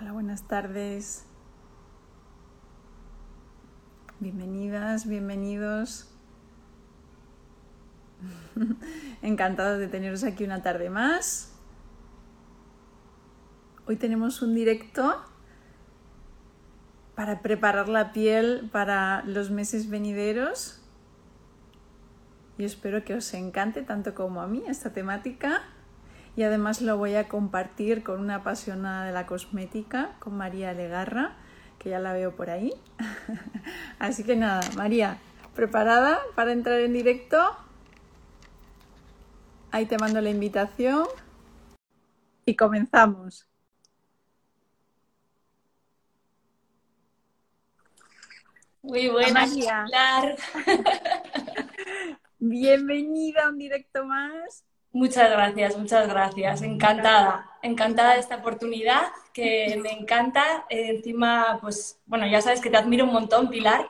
Hola, buenas tardes. Bienvenidas, bienvenidos. Encantados de teneros aquí una tarde más. Hoy tenemos un directo para preparar la piel para los meses venideros. Y espero que os encante tanto como a mí esta temática y además lo voy a compartir con una apasionada de la cosmética, con María Legarra, que ya la veo por ahí. Así que nada, María, ¿preparada para entrar en directo? Ahí te mando la invitación y comenzamos. Muy buenas, María. Bienvenida a un directo más. Muchas gracias, muchas gracias. Encantada, encantada de esta oportunidad que me encanta. encima, pues, bueno, ya sabes que te admiro un montón, Pilar,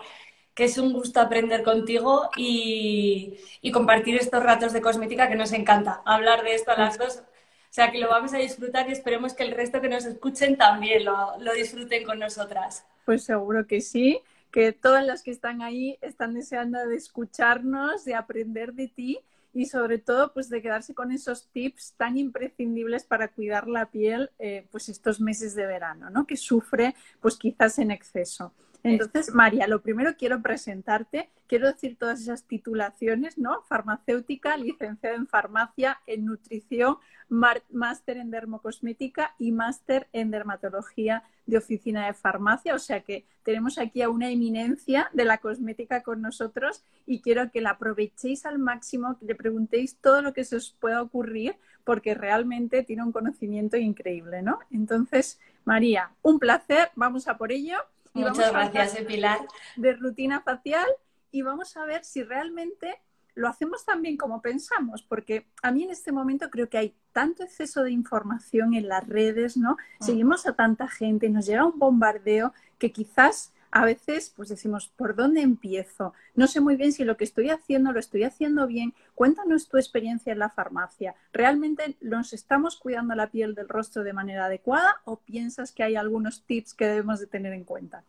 que es un gusto aprender contigo y, compartir estos ratos de cosmética que nos encanta. Hablar de esto a las dos. O sea, que lo vamos a disfrutar y esperemos que el resto que nos escuchen también lo, lo disfruten con nosotras. Pues seguro que sí, que todas las que están ahí están deseando de escucharnos, de aprender de ti y sobre todo pues de quedarse con esos tips tan imprescindibles para cuidar la piel eh, pues estos meses de verano, ¿no? Que sufre pues quizás en exceso. Entonces, María, lo primero quiero presentarte, quiero decir todas esas titulaciones, ¿no? Farmacéutica, licenciada en farmacia, en nutrición, máster en dermocosmética y máster en dermatología de oficina de farmacia. O sea que tenemos aquí a una eminencia de la cosmética con nosotros y quiero que la aprovechéis al máximo, que le preguntéis todo lo que se os pueda ocurrir, porque realmente tiene un conocimiento increíble, ¿no? Entonces, María, un placer, vamos a por ello. Muchas gracias, eh, Pilar. De rutina facial y vamos a ver si realmente lo hacemos tan bien como pensamos, porque a mí en este momento creo que hay tanto exceso de información en las redes, ¿no? Mm. Seguimos a tanta gente, nos llega un bombardeo que quizás a veces pues decimos, ¿por dónde empiezo? No sé muy bien si lo que estoy haciendo lo estoy haciendo bien. Cuéntanos tu experiencia en la farmacia. ¿Realmente nos estamos cuidando la piel del rostro de manera adecuada o piensas que hay algunos tips que debemos de tener en cuenta?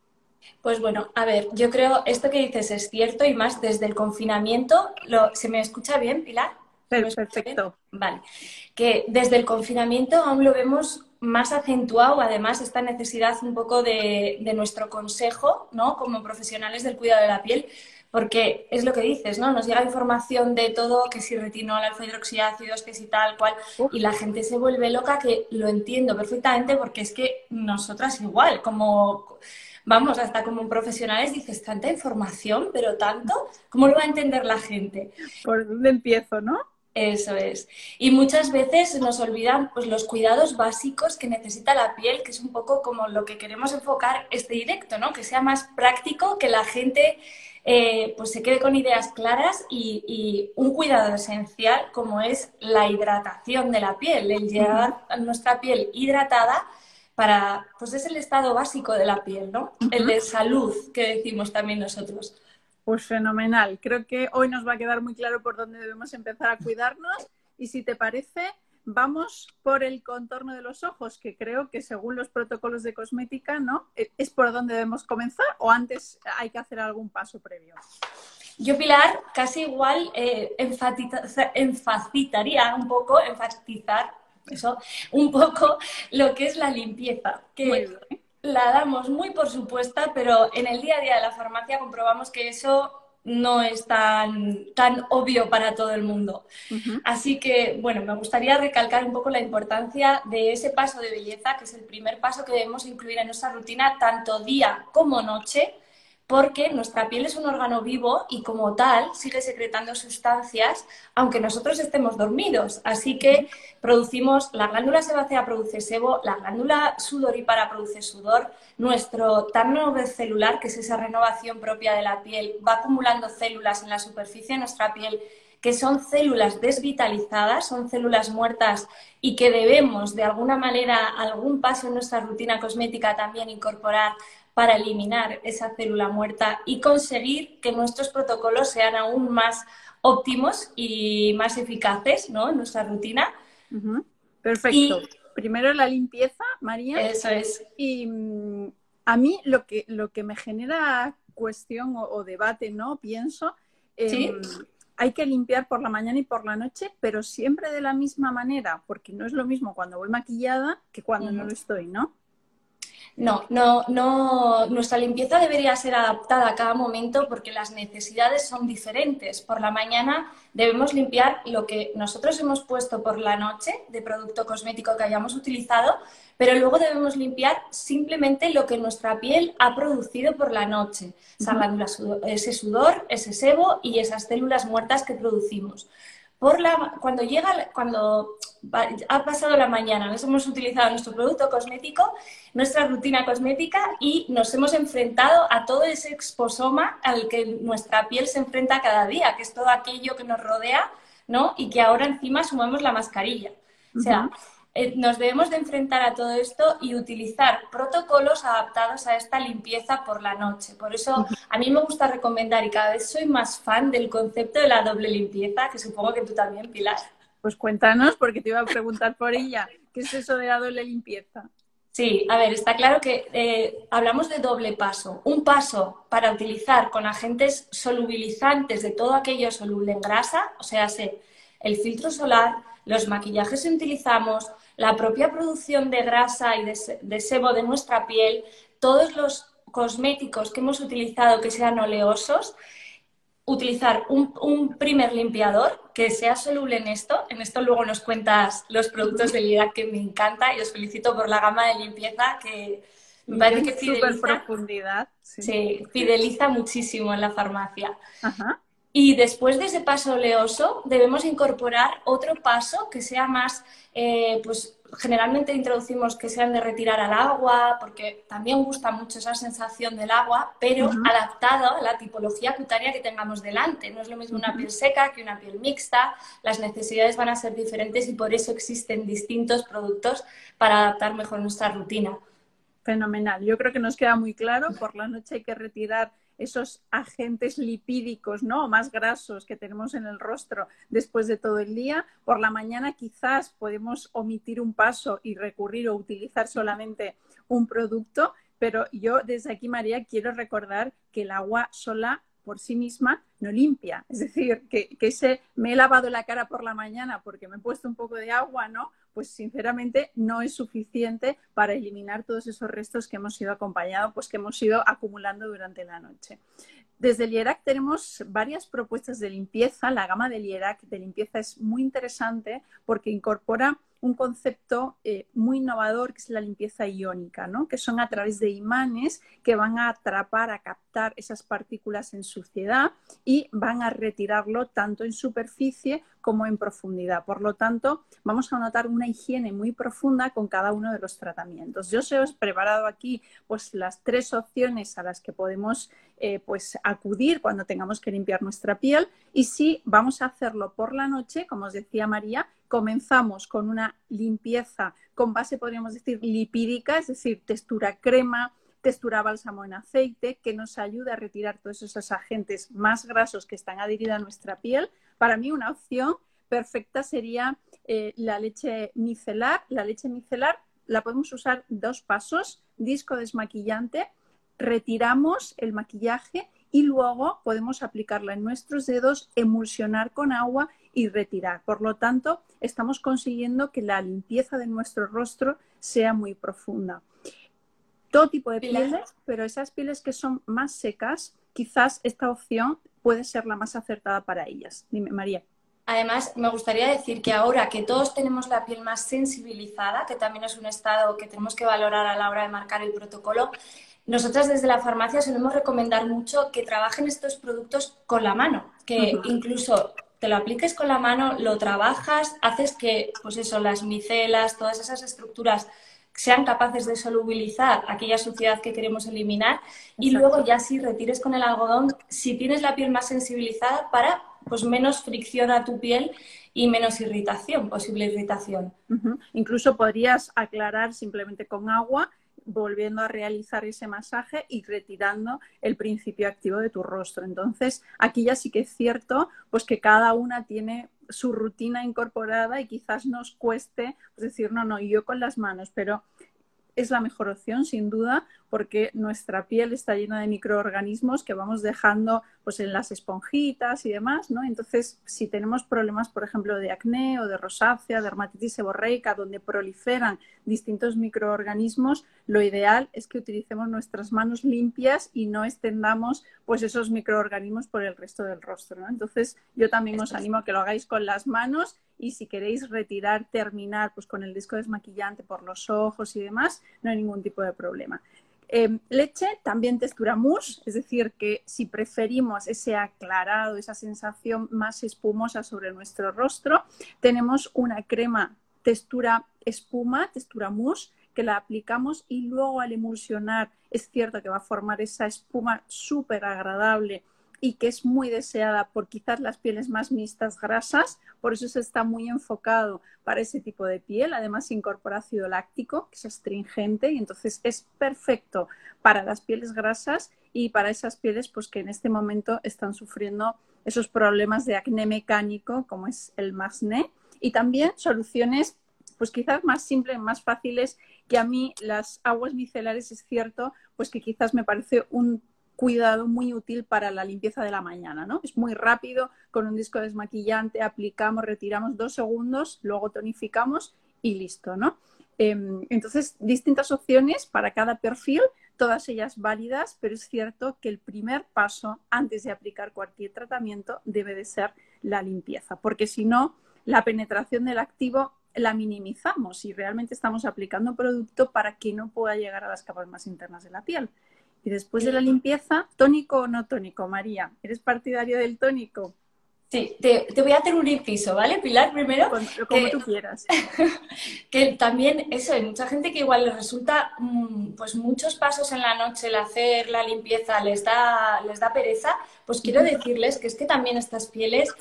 Pues bueno, a ver, yo creo esto que dices es cierto y más desde el confinamiento. Lo, ¿Se me escucha bien, Pilar? Perfecto. Vale. Que desde el confinamiento aún lo vemos más acentuado, además, esta necesidad un poco de, nuestro consejo, ¿no? Como profesionales del cuidado de la piel, porque es lo que dices, ¿no? Nos llega información de todo, que si retinol, alfa hidroxiácidos, que si tal, cual, y la gente se vuelve loca, que lo entiendo perfectamente, porque es que nosotras igual, como, vamos, hasta como profesionales dices, tanta información, pero tanto, ¿cómo lo va a entender la gente? ¿Por dónde empiezo, no? Eso es. Y muchas veces nos olvidan pues, los cuidados básicos que necesita la piel, que es un poco como lo que queremos enfocar este directo, ¿no? Que sea más práctico, que la gente eh, pues se quede con ideas claras y, un cuidado esencial como es la hidratación de la piel, el llevar a nuestra piel hidratada para, pues es el estado básico de la piel, ¿no? El de salud que decimos también nosotros. Pues fenomenal. Creo que hoy nos va a quedar muy claro por dónde debemos empezar a cuidarnos y si te parece, vamos por el contorno de los ojos, que creo que según los protocolos de cosmética, ¿no? E, ¿Es por dónde debemos comenzar o antes hay que hacer algún paso previo? Yo, Pilar, casi igual eh, enfacitaría un poco, enfatizar eso, un poco lo que es la limpieza. Que la damos muy por supuesta, pero en el día a día de la farmacia comprobamos que eso no es tan, tan obvio para todo el mundo. Así que, bueno, me gustaría recalcar un poco la importancia de ese paso de belleza, que es el primer paso que debemos incluir en nuestra rutina, tanto día como noche, porque nuestra piel es un órgano vivo y como tal sigue secretando sustancias aunque nosotros estemos dormidos. Así que producimos, la glándula sebácea produce sebo, la glándula sudorípara produce sudor, nuestro turnover celular, que es esa renovación propia de la piel, va acumulando células en la superficie de nuestra piel que son células desvitalizadas, son células muertas y que debemos de alguna manera, algún paso en nuestra rutina cosmética también incorporar para eliminar esa célula muerta y conseguir que nuestros protocolos sean aún más óptimos y más eficaces ¿no? en nuestra rutina. Perfecto. primero la limpieza, María. Eso es. Y mm, a mí lo que, lo que me genera cuestión o, debate, ¿no? Pienso, em, hay que limpiar por la mañana y por la noche, pero siempre de la misma manera, porque no es lo mismo cuando voy maquillada que cuando no lo estoy, ¿no? No, no, no, nuestra limpieza debería ser adaptada a cada momento porque las necesidades son diferentes. Por la mañana debemos limpiar lo que nosotros hemos puesto por la noche de producto cosmético que hayamos utilizado, pero luego debemos limpiar simplemente lo que nuestra piel ha producido por la noche, ese sudor, ese sebo y esas células muertas que producimos por la, cuando llega, cuando ha pasado la mañana, nos hemos utilizado nuestro producto cosmético, nuestra rutina cosmética y nos hemos enfrentado a todo ese exposoma al que nuestra piel se enfrenta cada día, que es todo aquello que nos rodea, ¿no? Y que ahora encima sumamos la mascarilla. O sea, eh, nos debemos de enfrentar a todo esto y utilizar protocolos adaptados a esta limpieza por la noche. Por eso a mí me gusta recomendar y cada vez soy más fan del concepto de la doble limpieza, que supongo que tú también, Pilar. Pues cuéntanos, porque te iba a preguntar por ella. ¿Qué es eso de la doble limpieza? Sí, a ver, está claro que eh, hablamos de doble paso. Un paso para utilizar con agentes solubilizantes de todo aquello soluble en grasa, o sea, el filtro solar, los maquillajes que utilizamos, la propia producción de grasa y de, sebo de nuestra piel, todos los cosméticos que hemos utilizado que sean oleosos, utilizar un, primer limpiador que sea soluble en esto. En esto luego nos cuentas los productos de Lira que me encanta y os felicito por la gama de limpieza que me parece que fideliza. profundidad. Sí. fideliza muchísimo en la farmacia. Ajá. Y después de ese paso oleoso, debemos incorporar otro paso que sea más, eh, pues generalmente introducimos que sean de retirar al agua, porque también gusta mucho esa sensación del agua, pero adaptado a la tipología cutánea que tengamos delante. No es lo mismo una piel seca que una piel mixta, las necesidades van a ser diferentes y por eso existen distintos productos para adaptar mejor nuestra rutina. Fenomenal. Yo creo que nos queda muy claro. Por la noche hay que retirar esos agentes lipídicos, ¿no? Más grasos que tenemos en el rostro después de todo el día. Por la mañana quizás podemos omitir un paso y recurrir o utilizar solamente un producto, pero yo desde aquí, María, quiero recordar que el agua sola por sí misma no limpia. Es decir, que, que ese me he lavado la cara por la mañana porque me he puesto un poco de agua, ¿no? Pues sinceramente no es suficiente para eliminar todos esos restos que hemos ido acompañado, pues que hemos ido acumulando durante la noche. Desde el IERAC tenemos varias propuestas de limpieza. La gama del IERAC de limpieza es muy interesante porque incorpora un concepto eh, muy innovador que es la limpieza iónica, ¿no? que son a través de imanes que van a atrapar, a captar esas partículas en suciedad y van a retirarlo tanto en superficie como en profundidad. Por lo tanto, vamos a notar una higiene muy profunda con cada uno de los tratamientos. Yo os he preparado aquí pues, las tres opciones a las que podemos eh, pues, acudir cuando tengamos que limpiar nuestra piel y si vamos a hacerlo por la noche, como os decía María, comenzamos con una limpieza con base, podríamos decir, lipídica, es decir, textura crema, textura bálsamo en aceite, que nos ayuda a retirar todos esos agentes más grasos que están adheridos a nuestra piel. Para mí, una opción perfecta sería eh, la leche micelar. La leche micelar la podemos usar dos pasos, disco desmaquillante, retiramos el maquillaje y luego podemos aplicarla en nuestros dedos, emulsionar con agua y retirar. Por lo tanto, estamos consiguiendo que la limpieza de nuestro rostro sea muy profunda. Todo tipo de pieles, pero esas pieles que son más secas, quizás esta opción puede ser la más acertada para ellas. Dime, María. Además, me gustaría decir que ahora que todos tenemos la piel más sensibilizada, que también es un estado que tenemos que valorar a la hora de marcar el protocolo, nosotras desde la farmacia solemos recomendar mucho que trabajen estos productos con la mano, que incluso te lo apliques con la mano, lo trabajas, haces que, pues eso, las micelas, todas esas estructuras sean capaces de solubilizar aquella suciedad que queremos eliminar y luego ya si retires con el algodón, si tienes la piel más sensibilizada para pues menos fricción a tu piel y menos irritación, posible irritación. Incluso podrías aclarar simplemente con agua volviendo a realizar ese masaje y retirando el principio activo de tu rostro. Entonces, aquí ya sí que es cierto, pues que cada una tiene su rutina incorporada y quizás nos cueste pues, decir, no, no, yo con las manos, pero es la mejor opción, sin duda, porque nuestra piel está llena de microorganismos que vamos dejando pues, en las esponjitas y demás, ¿no? Entonces, si tenemos problemas, por ejemplo, de acné o de rosácea, dermatitis seborreica, donde proliferan distintos microorganismos, lo ideal es que utilicemos nuestras manos limpias y no extendamos pues, esos microorganismos por el resto del rostro, ¿no? Entonces, yo también os animo a que lo hagáis con las manos y si queréis retirar, terminar pues, con el disco desmaquillante por los ojos y demás, no hay ningún tipo de problema. Em, leche, también textura mousse, es decir, que si preferimos ese aclarado, esa sensación más espumosa sobre nuestro rostro, tenemos una crema textura espuma, textura mousse, que la aplicamos y luego al emulsionar es cierto que va a formar esa espuma súper agradable y que es muy deseada por quizás las pieles más mixtas grasas, por eso se está muy enfocado para ese tipo de piel. Además, incorpora ácido láctico, que es astringente, y entonces es perfecto para las pieles grasas y para esas pieles pues, que en este momento están sufriendo esos problemas de acné mecánico, como es el masné, y también soluciones pues quizás más simples, más fáciles, que a mí las aguas micelares es cierto, pues que quizás me parece un cuidado muy útil para la limpieza de la mañana, ¿no? Es muy rápido, con un disco desmaquillante aplicamos, retiramos dos segundos, luego tonificamos y listo, ¿no? Em, entonces, distintas opciones para cada perfil, todas ellas válidas, pero es cierto que el primer paso antes de aplicar cualquier tratamiento debe de ser la limpieza, porque si no, la penetración del activo la minimizamos y realmente estamos aplicando producto para que no pueda llegar a las capas más internas de la piel. Y después de la limpieza, ¿tónico o no tónico, María? ¿Eres partidario del tónico? Sí, te, voy a hacer un inciso, ¿vale, Pilar? Primero. Como, tú quieras. que también, eso, hay mucha gente que igual les resulta, mm, pues muchos pasos en la noche, el hacer la limpieza les da, les da pereza, pues quiero decirles que es que también estas pieles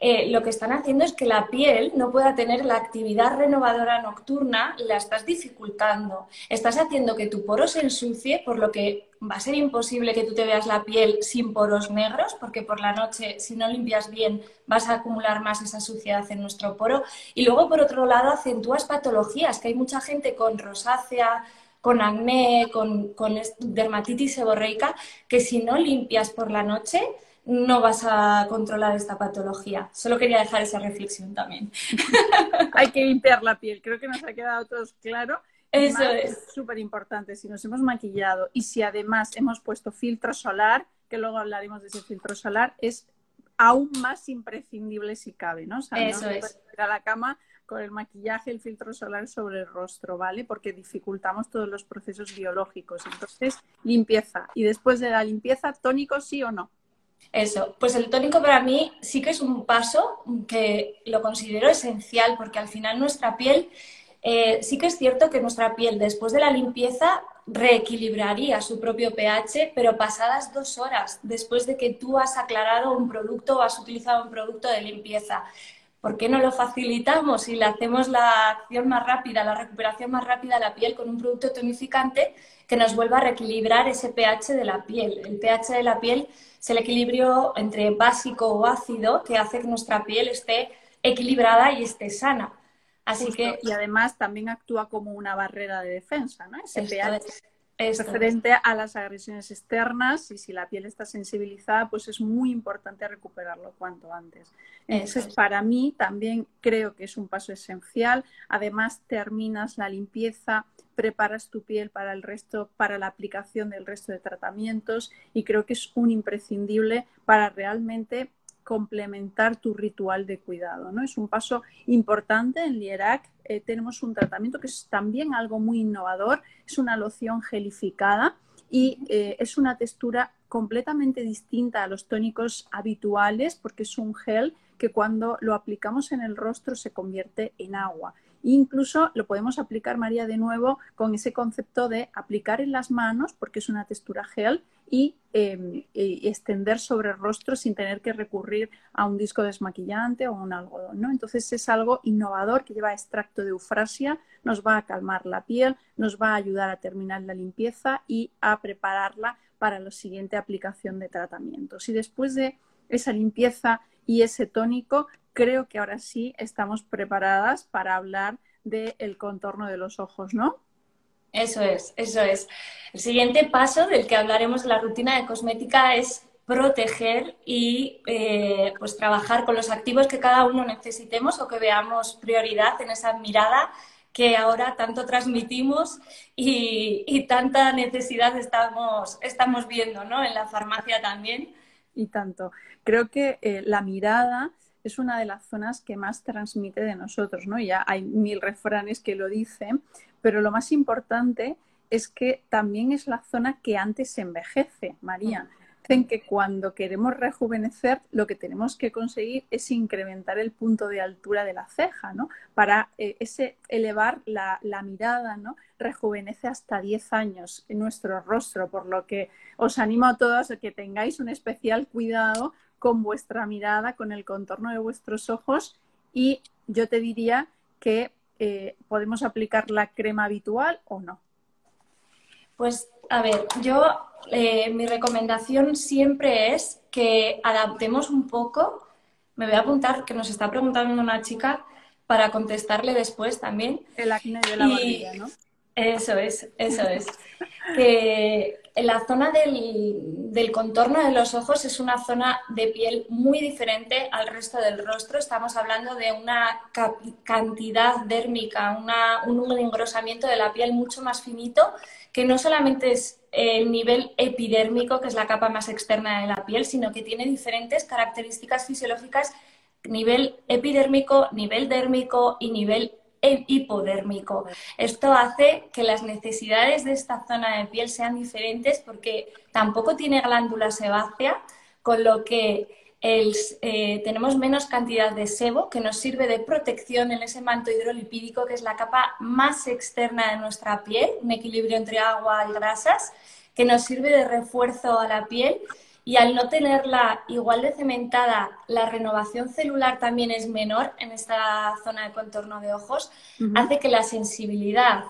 eh, lo que están haciendo es que la piel no pueda tener la actividad renovadora nocturna, la estás dificultando. Estás haciendo que tu poro se ensucie, por lo que va a ser imposible que tú te veas la piel sin poros negros, porque por la noche, si no limpias bien, vas a acumular más esa suciedad en nuestro poro. Y luego, por otro lado, acentúas patologías, que hay mucha gente con rosácea, con acné, con, con dermatitis seborreica, que si no limpias por la noche, no vas a controlar esta patología. Solo quería dejar esa reflexión también. Hay que limpiar la piel, creo que nos ha quedado todos claro. Eso es. súper importante. Si nos hemos maquillado y si además hemos puesto filtro solar, que luego hablaremos de ese filtro solar, es aún más imprescindible si cabe, ¿no? O Eso es. Ir a la cama con el maquillaje, el filtro solar sobre el rostro, ¿vale? Porque dificultamos todos los procesos biológicos. Entonces, limpieza. Y después de la limpieza, tónico sí o no. Eso, pues el tónico para mí sí que es un paso que lo considero esencial porque al final nuestra piel, eh, sí que es cierto que nuestra piel después de la limpieza reequilibraría su propio pH, pero pasadas dos horas después de que tú has aclarado un producto o has utilizado un producto de limpieza. ¿Por qué no lo facilitamos y le hacemos la acción más rápida, la recuperación más rápida a la piel con un producto tonificante que nos vuelva a reequilibrar ese pH de la piel? El pH de la piel es el equilibrio entre básico o ácido que hace que nuestra piel esté equilibrada y esté sana. Así que... Y además también actúa como una barrera de defensa, ¿no? Ese pH frente a las agresiones externas y si la piel está sensibilizada, pues es muy importante recuperarlo cuanto antes. Entonces, para mí también creo que es un paso esencial. Además, terminas la limpieza, preparas tu piel para el resto, para la aplicación del resto de tratamientos y creo que es un imprescindible para realmente complementar tu ritual de cuidado. ¿no? Es un paso importante en Lierac. Eh, tenemos un tratamiento que es también algo muy innovador, es una loción gelificada y eh, es una textura completamente distinta a los tónicos habituales porque es un gel que cuando lo aplicamos en el rostro se convierte en agua. Incluso lo podemos aplicar, María, de nuevo con ese concepto de aplicar en las manos, porque es una textura gel, y, em, extender sobre el rostro sin tener que recurrir a un disco desmaquillante o a un algodón. ¿no? Entonces es algo innovador que lleva extracto de eufrasia, nos va a calmar la piel, nos va a ayudar a terminar la limpieza y a prepararla para la siguiente aplicación de tratamientos. Y después de esa limpieza y ese tónico, creo que ahora sí estamos preparadas para hablar del contorno de los ojos, ¿no? Eso es, eso es. El siguiente paso del que hablaremos en la rutina de cosmética es proteger y eh, pues trabajar con los activos que cada uno necesitemos o que veamos prioridad en esa mirada que ahora tanto transmitimos y, tanta necesidad estamos, estamos viendo ¿no? en la farmacia también. Y tanto. Creo que eh, la mirada es una de las zonas que más transmite de nosotros, ¿no? Ya hay mil refranes que lo dicen, pero lo más importante es que también es la zona que antes envejece, María. Dicen que cuando queremos rejuvenecer, lo que tenemos que conseguir es incrementar el punto de altura de la ceja, ¿no? Para eh, ese elevar la, mirada, ¿no? Rejuvenece hasta 10 años nuestro rostro, por lo que os animo a todos a que tengáis un especial cuidado con vuestra mirada, con el contorno de vuestros ojos y yo te diría que eh, podemos aplicar la crema habitual o no. Pues a ver, yo eh, mi recomendación siempre es que adaptemos un poco. Me voy a apuntar que nos está preguntando una chica para contestarle después también. El acné de la y... ¿no? Eso es, eso es. que la zona del, contorno de los ojos es una zona de piel muy diferente al resto del rostro. Estamos hablando de una cantidad dérmica, un engrosamiento de la piel mucho más finito, que no solamente es el nivel epidérmico, que es la capa más externa de la piel, sino que tiene diferentes características fisiológicas, nivel epidérmico, nivel dérmico y nivel hipodérmico. Esto hace que las necesidades de esta zona de piel sean diferentes porque tampoco tiene glándula sebácea, con lo que eh, tenemos menos cantidad de sebo que nos sirve de protección en ese manto hidrolipídico que es la capa más externa de nuestra piel, un equilibrio entre agua y grasas, que nos sirve de refuerzo a la piel y al no tenerla igual de cementada, la renovación celular también es menor en esta zona de contorno de ojos, hace que la sensibilidad,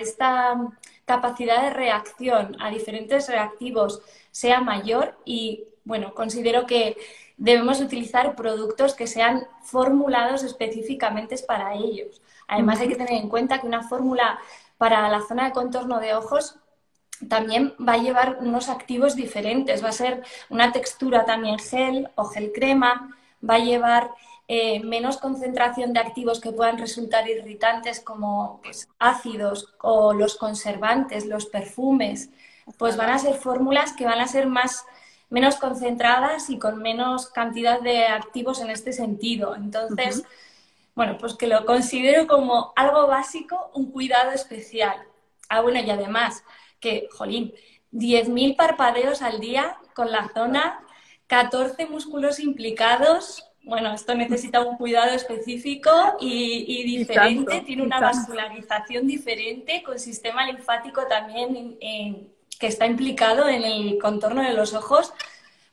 esta capacidad de reacción a diferentes reactivos sea mayor y, bueno, considero que debemos utilizar productos que sean formulados específicamente para ellos. Además, hay que tener en cuenta que una fórmula para la zona de contorno de ojos también va a llevar unos activos diferentes. Va a ser una textura también gel o gel crema, va a llevar eh, menos concentración de activos que puedan resultar irritantes como pues, ácidos o los conservantes, los perfumes. Pues van a ser fórmulas que van a ser más menos concentradas y con menos cantidad de activos en este sentido. Entonces, bueno, pues que lo considero como algo básico, un cuidado especial. Ah, bueno, y además, que, jolín, 10.000 parpadeos al día con la zona, 14 músculos implicados. Bueno, esto necesita un cuidado específico y, diferente, tiene una vascularización diferente, con sistema linfático también que está implicado en el contorno de los ojos.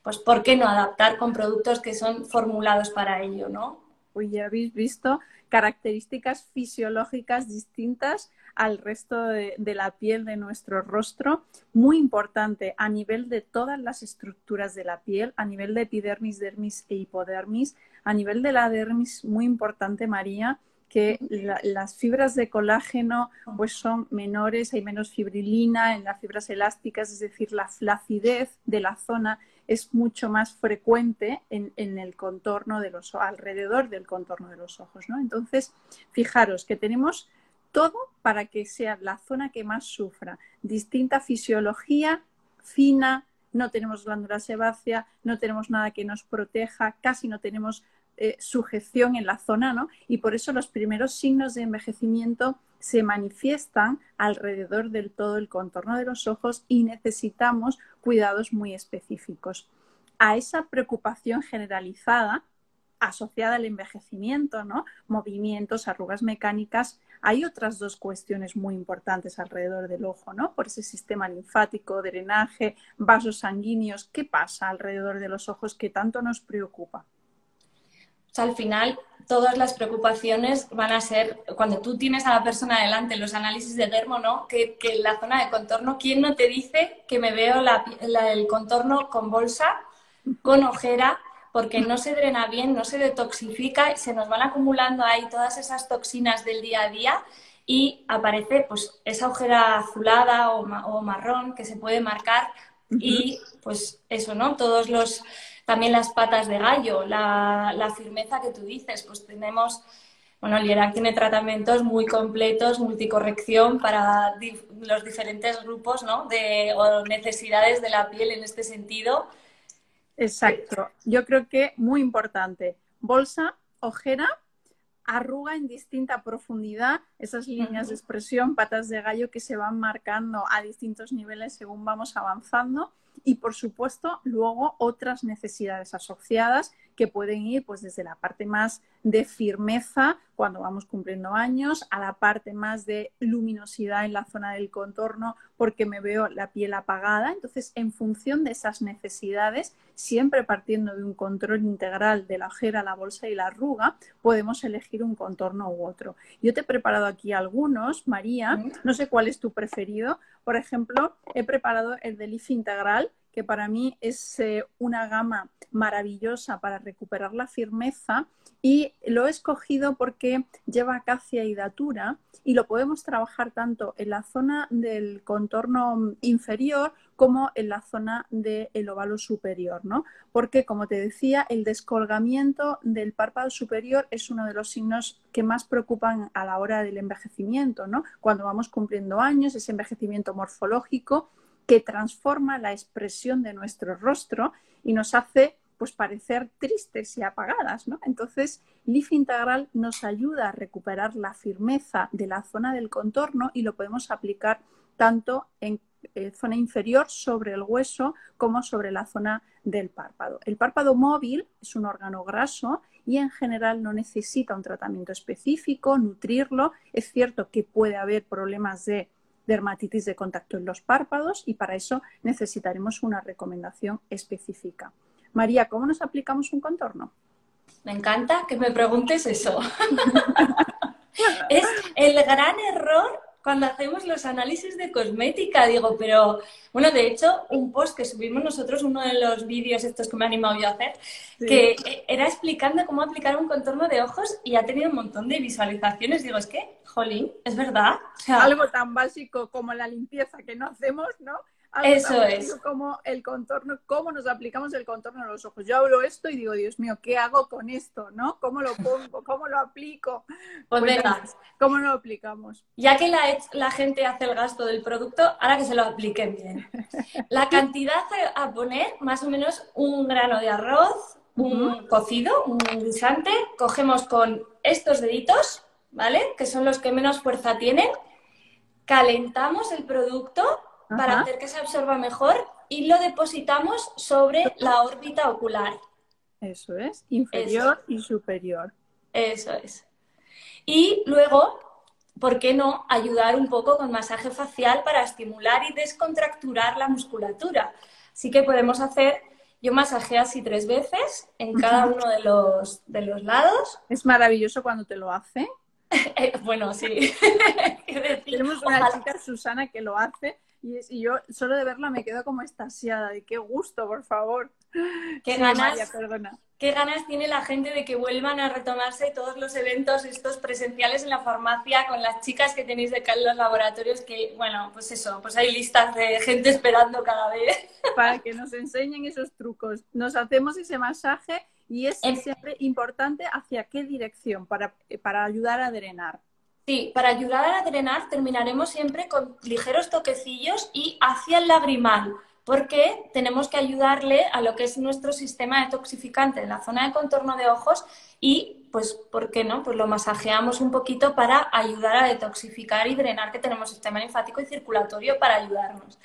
Pues, ¿por qué no adaptar con productos que son formulados para ello, no? Uy, ya habéis visto características fisiológicas distintas al resto de, la piel de nuestro rostro, muy importante a nivel de todas las estructuras de la piel, a nivel de epidermis, dermis e hipodermis, a nivel de la dermis, muy importante, María, que las fibras de colágeno pues son menores, hay menos fibrilina en las fibras elásticas, es decir, la flacidez de la zona es mucho más frecuente en, en, el contorno de los alrededor del contorno de los ojos, ¿no? Entonces, fijaros que tenemos todo para que sea la zona que más sufra. Distinta fisiología, fina, no tenemos glándula sebácea, no tenemos nada que nos proteja, casi no tenemos eh, sujeción en la zona, ¿no? Y por eso los primeros signos de envejecimiento se manifiestan alrededor del todo el contorno de los ojos y necesitamos cuidados muy específicos. A esa preocupación generalizada asociada al envejecimiento, ¿no? Movimientos, arrugas mecánicas. Hay otras dos cuestiones muy importantes alrededor del ojo, ¿no? Por ese sistema linfático, drenaje, vasos sanguíneos. ¿Qué pasa alrededor de los ojos que tanto nos preocupa? al final, todas las preocupaciones van a ser, cuando tú tienes a la persona delante, los análisis de dermo, ¿no? Que, que la zona de contorno, ¿quién no te dice que me veo el contorno con bolsa, con ojera, porque no se drena bien, no se detoxifica, se nos van acumulando ahí todas esas toxinas del día a día y aparece pues esa ojera azulada o, marrón que se puede marcar y pues eso, ¿no? Todos los, también las patas de gallo, la, la firmeza que tú dices, pues tenemos bueno, Lierac tiene tratamientos muy completos, multicorrección para los diferentes grupos ¿no? de, o necesidades de la piel en este sentido. Exacto. Yo creo que muy importante. Bolsa, ojera, arruga en distinta profundidad, esas líneas de expresión, patas de gallo que se van marcando a distintos niveles según vamos avanzando y por supuesto luego otras necesidades asociadas que pueden ir pues desde la parte más de firmeza cuando vamos cumpliendo años a la parte más de luminosidad en la zona del contorno porque me veo la piel apagada. Entonces, en función de esas necesidades, siempre partiendo de un control integral de la ojera, la bolsa y la arruga, podemos elegir un contorno u otro. Yo te he preparado aquí algunos, María, no sé cuál es tu preferido. Por ejemplo, he preparado el de Leaf Integral, que para mí es eh, una gama maravillosa para recuperar la firmeza y lo he escogido porque lleva acacia y datura y lo podemos trabajar tanto en la zona del contorno inferior como en la zona del óvalo superior, ¿no? Porque, como te decía, el descolgamiento del párpado superior es uno de los signos que más preocupan a la hora del envejecimiento, ¿no? Cuando vamos cumpliendo años, ese envejecimiento morfológico que transforma la expresión de nuestro rostro y nos hace pues parecer tristes y apagadas, ¿no? Entonces, Leaf Integral nos ayuda a recuperar la firmeza de la zona del contorno y lo podemos aplicar tanto en eh, zona inferior sobre el hueso como sobre la zona del párpado. El párpado móvil es un órgano graso y en general no necesita un tratamiento específico, nutrirlo. Es cierto que puede haber problemas de dermatitis de contacto en los párpados y para eso necesitaremos una recomendación específica. María, ¿cómo nos aplicamos un contorno? Me encanta que me preguntes eso. es el gran error cuando hacemos los análisis de cosmética, digo, pero bueno, de hecho, un post que subimos nosotros, uno de los vídeos estos que me he animado yo a hacer, que era explicando cómo aplicar un contorno de ojos y ha tenido un montón de visualizaciones. Digo, es que, jolín, es verdad. Algo tan básico como la limpieza que no hacemos, ¿no? Eso es. Como el contorno, cómo nos aplicamos el contorno a los ojos. Yo hablo esto y digo, Dios mío, ¿qué hago con esto? ¿No? ¿Cómo lo pongo? ¿Cómo lo aplico? Pues, venga. ¿Cómo lo aplicamos? Ya que la, la gente hace el gasto del producto, ahora que se lo apliquen bien. La cantidad a poner, más o menos un grano de arroz, un cocido, un guisante, cogemos con estos deditos, ¿vale? Que son los que menos fuerza tienen, calentamos el producto para hacer que se absorba mejor y lo depositamos sobre la órbita ocular. Eso es, inferior y superior. Eso es. Y luego, ¿por qué no ayudar un poco con masaje facial para estimular y descontracturar la musculatura? Así que podemos hacer, yo masajeo así tres veces en cada uno de los, de los lados. Es maravilloso cuando te lo hace. Eh, bueno, sí. Tenemos una chica, Susana, que lo hace y, yo solo de verla me quedo como estasiada, de qué gusto, por favor. Qué ganas, qué ganas tiene la gente de que vuelvan a retomarse todos los eventos estos presenciales en la farmacia con las chicas que tenéis de acá en los laboratorios, que bueno, pues eso, pues hay listas de gente esperando cada vez. Para que nos enseñen esos trucos. Nos hacemos ese masaje y es siempre importante hacia qué dirección para, para ayudar a drenar. Sí, para ayudar a drenar terminaremos siempre con ligeros toquecillos y hacia el lagrimal, porque tenemos que ayudarle a lo que es nuestro sistema detoxificante en la zona de contorno de ojos y, pues, ¿por qué no? Pues lo masajeamos un poquito para ayudar a detoxificar y drenar que tenemos sistema linfático y circulatorio para ayudarnos.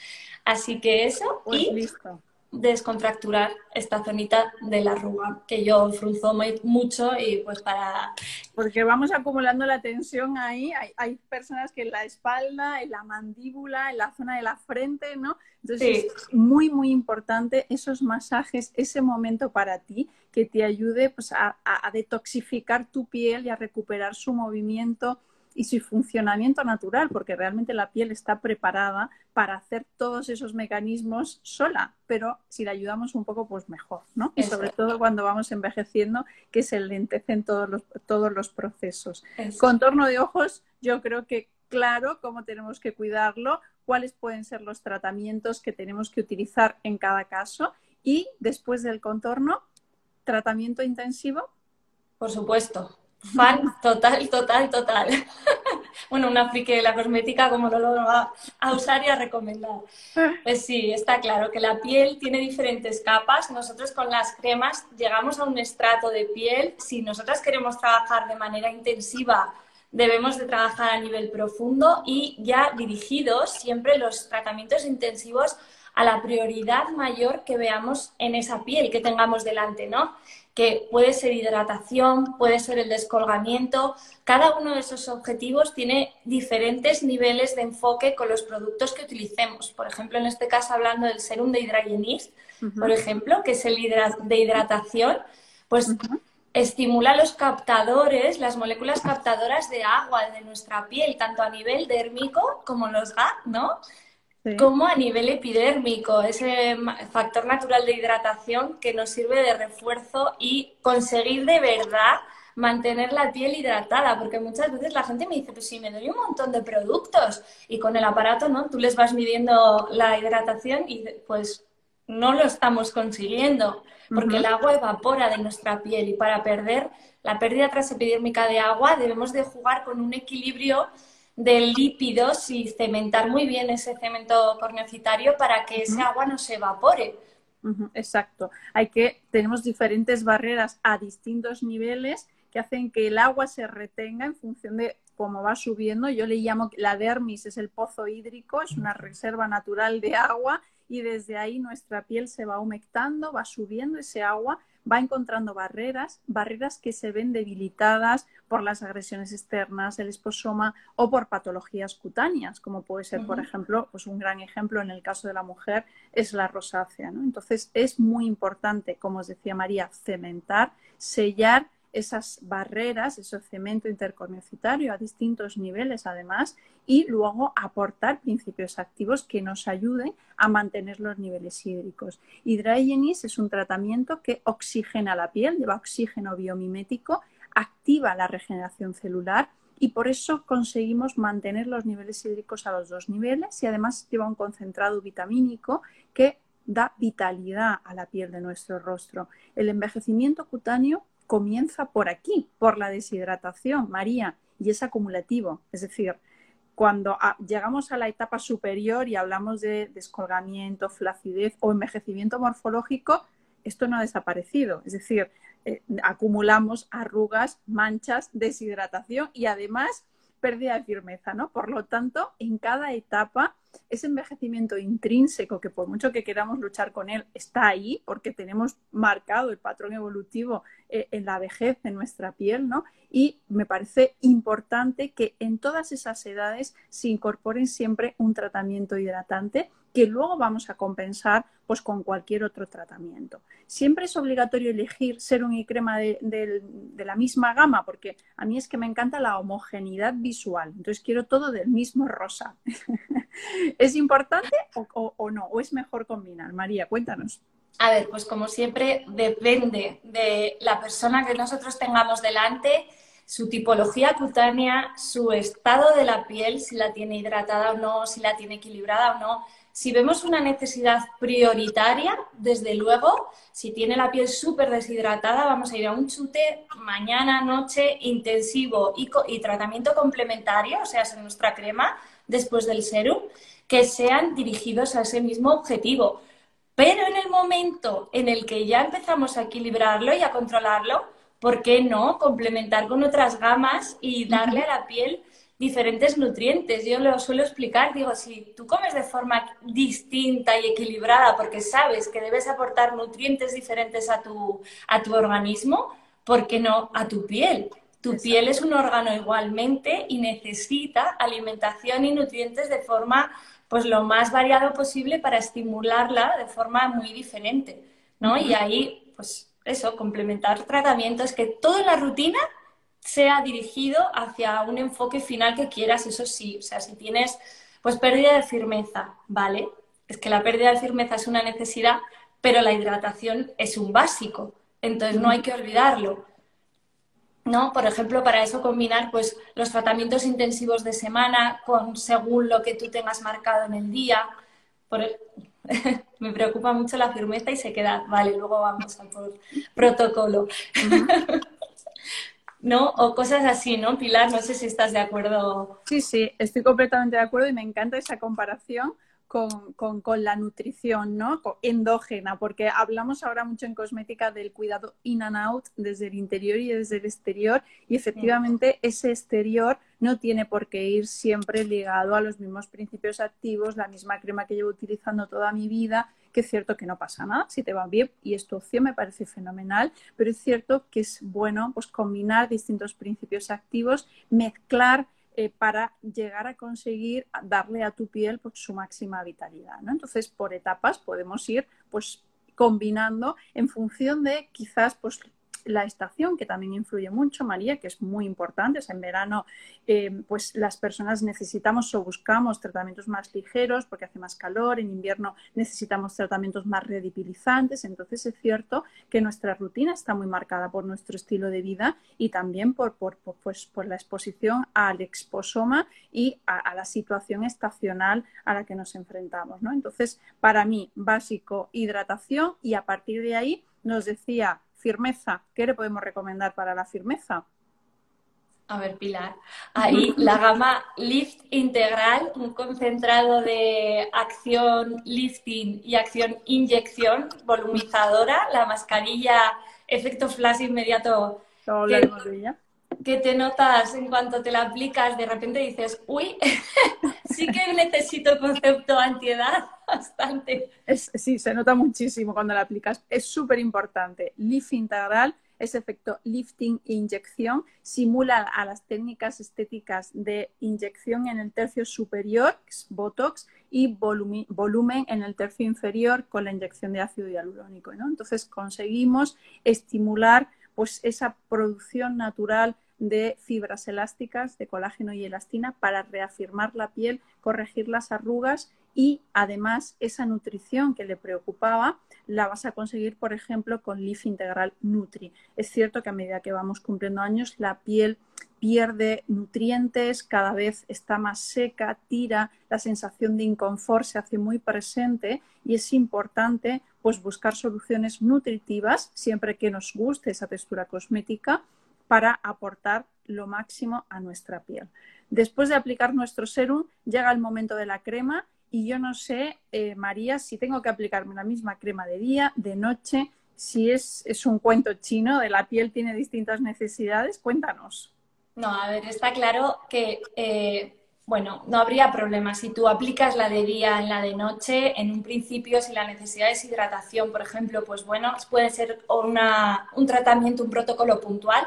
Así que eso pues y listo descontracturar esta zonita de la arruga, que yo frunzo mucho y pues para... Porque vamos acumulando la tensión ahí, hay, personas que en la espalda, en la mandíbula, en la zona de la frente, ¿no? Entonces es muy, muy importante esos masajes, ese momento para ti que te ayude pues, a, a detoxificar tu piel y a recuperar su movimiento y su funcionamiento natural, porque realmente la piel está preparada para hacer todos esos mecanismos sola, pero si la ayudamos un poco, pues mejor, ¿no? Y sobre todo cuando vamos envejeciendo, que se lentecen todos los, todos los procesos. Contorno de ojos, yo creo que claro cómo tenemos que cuidarlo, cuáles pueden ser los tratamientos que tenemos que utilizar en cada caso y después del contorno, tratamiento intensivo. Por supuesto, fan total, total, total. bueno, una friki de la cosmética como no lo va a usar y a recomendar. Pues sí, está claro que la piel tiene diferentes capas. Nosotros con las cremas llegamos a un estrato de piel. Si nosotras queremos trabajar de manera intensiva, debemos de trabajar a nivel profundo y ya dirigidos siempre los tratamientos intensivos a la prioridad mayor que veamos en esa piel que tengamos delante, ¿no? Que puede ser hidratación, puede ser el descolgamiento. Cada uno de esos objetivos tiene diferentes niveles de enfoque con los productos que utilicemos. Por ejemplo, en este caso hablando del serum de Hydragenist, por ejemplo, que es el de hidratación, pues estimula los captadores, las moléculas captadoras de agua de nuestra piel, tanto a nivel dérmico como los GAT, ¿no? Como a nivel epidérmico, ese factor natural de hidratación que nos sirve de refuerzo y conseguir de verdad mantener la piel hidratada, porque muchas veces la gente me dice, pues sí, me doy un montón de productos y con el aparato, ¿no? Tú les vas midiendo la hidratación y pues no lo estamos consiguiendo, porque el agua evapora de nuestra piel y para perder la pérdida transepidérmica de agua debemos de jugar con un equilibrio de lípidos y cementar muy bien ese cemento corneocitario para que ese agua no se evapore. Exacto. Hay que, tenemos diferentes barreras a distintos niveles que hacen que el agua se retenga en función de cómo va subiendo. Yo le llamo la dermis, es el pozo hídrico, es una reserva natural de agua y desde ahí nuestra piel se va humectando, va subiendo ese agua va encontrando barreras, barreras que se ven debilitadas por las agresiones externas, el esposoma o por patologías cutáneas, como puede ser, por ejemplo, pues un gran ejemplo en el caso de la mujer es la rosácea. Entonces es muy importante, como os decía María, cementar, sellar esas barreras, ese cemento intercorneocitario a distintos niveles además, y luego aportar principios activos que nos ayuden a mantener los niveles hídricos. Hydrogenis es un tratamiento que oxigena la piel, lleva oxígeno biomimético, activa la regeneración celular y por eso conseguimos mantener los niveles hídricos a los dos niveles y además lleva un concentrado vitamínico que da vitalidad a la piel de nuestro rostro. El envejecimiento cutáneo comienza por aquí, por la deshidratación, María, y es acumulativo. Es decir, cuando llegamos a la etapa superior y hablamos de descolgamiento, flacidez o envejecimiento morfológico, esto no ha desaparecido. Es decir, eh, acumulamos arrugas, manchas, deshidratación y además pérdida de firmeza, ¿no? Por lo tanto, en cada etapa, ese envejecimiento intrínseco, que por mucho que queramos luchar con él, está ahí, porque tenemos marcado el patrón evolutivo eh, en la vejez de nuestra piel, ¿no? Y me parece importante que en todas esas edades se incorporen siempre un tratamiento hidratante que luego vamos a compensar pues, con cualquier otro tratamiento. Siempre es obligatorio elegir serum y crema de, la misma gama, porque a mí es que me encanta la homogeneidad visual, entonces quiero todo del mismo rosa. ¿Es importante o, o no? ¿O es mejor combinar? María, cuéntanos. A ver, pues como siempre, depende de la persona que nosotros tengamos delante, su tipología cutánea, su estado de la piel, si la tiene hidratada o no, si la tiene equilibrada o no si vemos una necesidad prioritaria, desde luego, si tiene la piel súper deshidratada, vamos a ir a un chute mañana, noche, intensivo y, tratamiento complementario, o sea, en nuestra crema, después del serum, que sean dirigidos a ese mismo objetivo. Pero en el momento en el que ya empezamos a equilibrarlo y a controlarlo, ¿por qué no complementar con otras gamas y darle a la piel diferentes nutrientes. Yo lo suelo explicar, digo, si tú comes de forma distinta y equilibrada porque sabes que debes aportar nutrientes diferentes a tu, a tu organismo, ¿por qué no a tu piel? Tu piel es un órgano igualmente y necesita alimentación y nutrientes de forma pues lo más variado posible para estimularla de forma muy diferente, ¿no? Y ahí, pues eso, complementar tratamientos que todo en la rutina sea dirigido hacia un enfoque final que quieras, eso sí. O sea, si tienes pues pérdida de firmeza, ¿vale? Es que la pérdida de firmeza es una necesidad, pero la hidratación es un básico. Entonces no hay que olvidarlo. ¿No? Por ejemplo, para eso combinar pues, los tratamientos intensivos de semana con según lo que tú tengas marcado en el día. Me preocupa mucho la firmeza y se queda, vale, luego vamos al protocolo. ¿No? O cosas así, ¿no? Pilar, no sé si estás de acuerdo. Sí, sí, estoy completamente de acuerdo y me encanta esa comparación con, con, la nutrición ¿no? endógena, porque hablamos ahora mucho en cosmética del cuidado in and out desde el interior y desde el exterior y efectivamente ese exterior no tiene por qué ir siempre ligado a los mismos principios activos, la misma crema que llevo utilizando toda mi vida, que es cierto que no pasa nada, si te va bien y es opción me parece fenomenal, pero es cierto que es bueno pues combinar distintos principios activos, mezclar eh, para llegar a conseguir darle a tu piel pues, su máxima vitalidad. ¿no? Entonces, por etapas podemos ir pues, combinando en función de quizás pues, la estación, que también influye mucho, María, que es muy importante. en verano, eh, pues las personas necesitamos o buscamos tratamientos más ligeros porque hace más calor. En invierno necesitamos tratamientos más redibilizantes. Entonces es cierto que nuestra rutina está muy marcada por nuestro estilo de vida y también por, por, pues, por la exposición al exposoma y a, la situación estacional a la que nos enfrentamos. ¿no? Entonces, para mí, básico, hidratación y a partir de ahí nos decía firmeza. ¿Qué le podemos recomendar para la firmeza? A ver, Pilar, ahí la gama Lift Integral, un concentrado de acción lifting y acción inyección volumizadora, la mascarilla efecto flash inmediato. Que, que te notas en cuanto te la aplicas, de repente dices, uy, sí que necesito concepto antiedad bastante. sí, se nota muchísimo cuando la aplicas. Es súper importante. Lift integral, ese efecto lifting e inyección, simula a las técnicas estéticas de inyección en el tercio superior, Botox, y volumen en el tercio inferior con la inyección de ácido hialurónico. ¿no? Entonces conseguimos estimular pues, esa producción natural de fibras elásticas, de colágeno y elastina para reafirmar la piel, corregir las arrugas y además esa nutrición que le preocupaba la vas a conseguir, por ejemplo, con Leaf Integral Nutri. Es cierto que a medida que vamos cumpliendo años, la piel pierde nutrientes, cada vez está más seca, tira, la sensación de inconfort se hace muy presente y es importante pues buscar soluciones nutritivas siempre que nos guste esa textura cosmética para aportar lo máximo a nuestra piel. Después de aplicar nuestro serum, llega el momento de la crema y yo no sé, eh, María, si tengo que aplicarme la misma crema de día, de noche, si es, un cuento chino, de la piel tiene distintas necesidades. Cuéntanos. No, a ver, está claro que, eh, bueno, no habría problema. Si tú aplicas la de día en la de noche, en un principio, si la necesidad es hidratación, por ejemplo, pues bueno, puede ser un tratamiento, un protocolo puntual,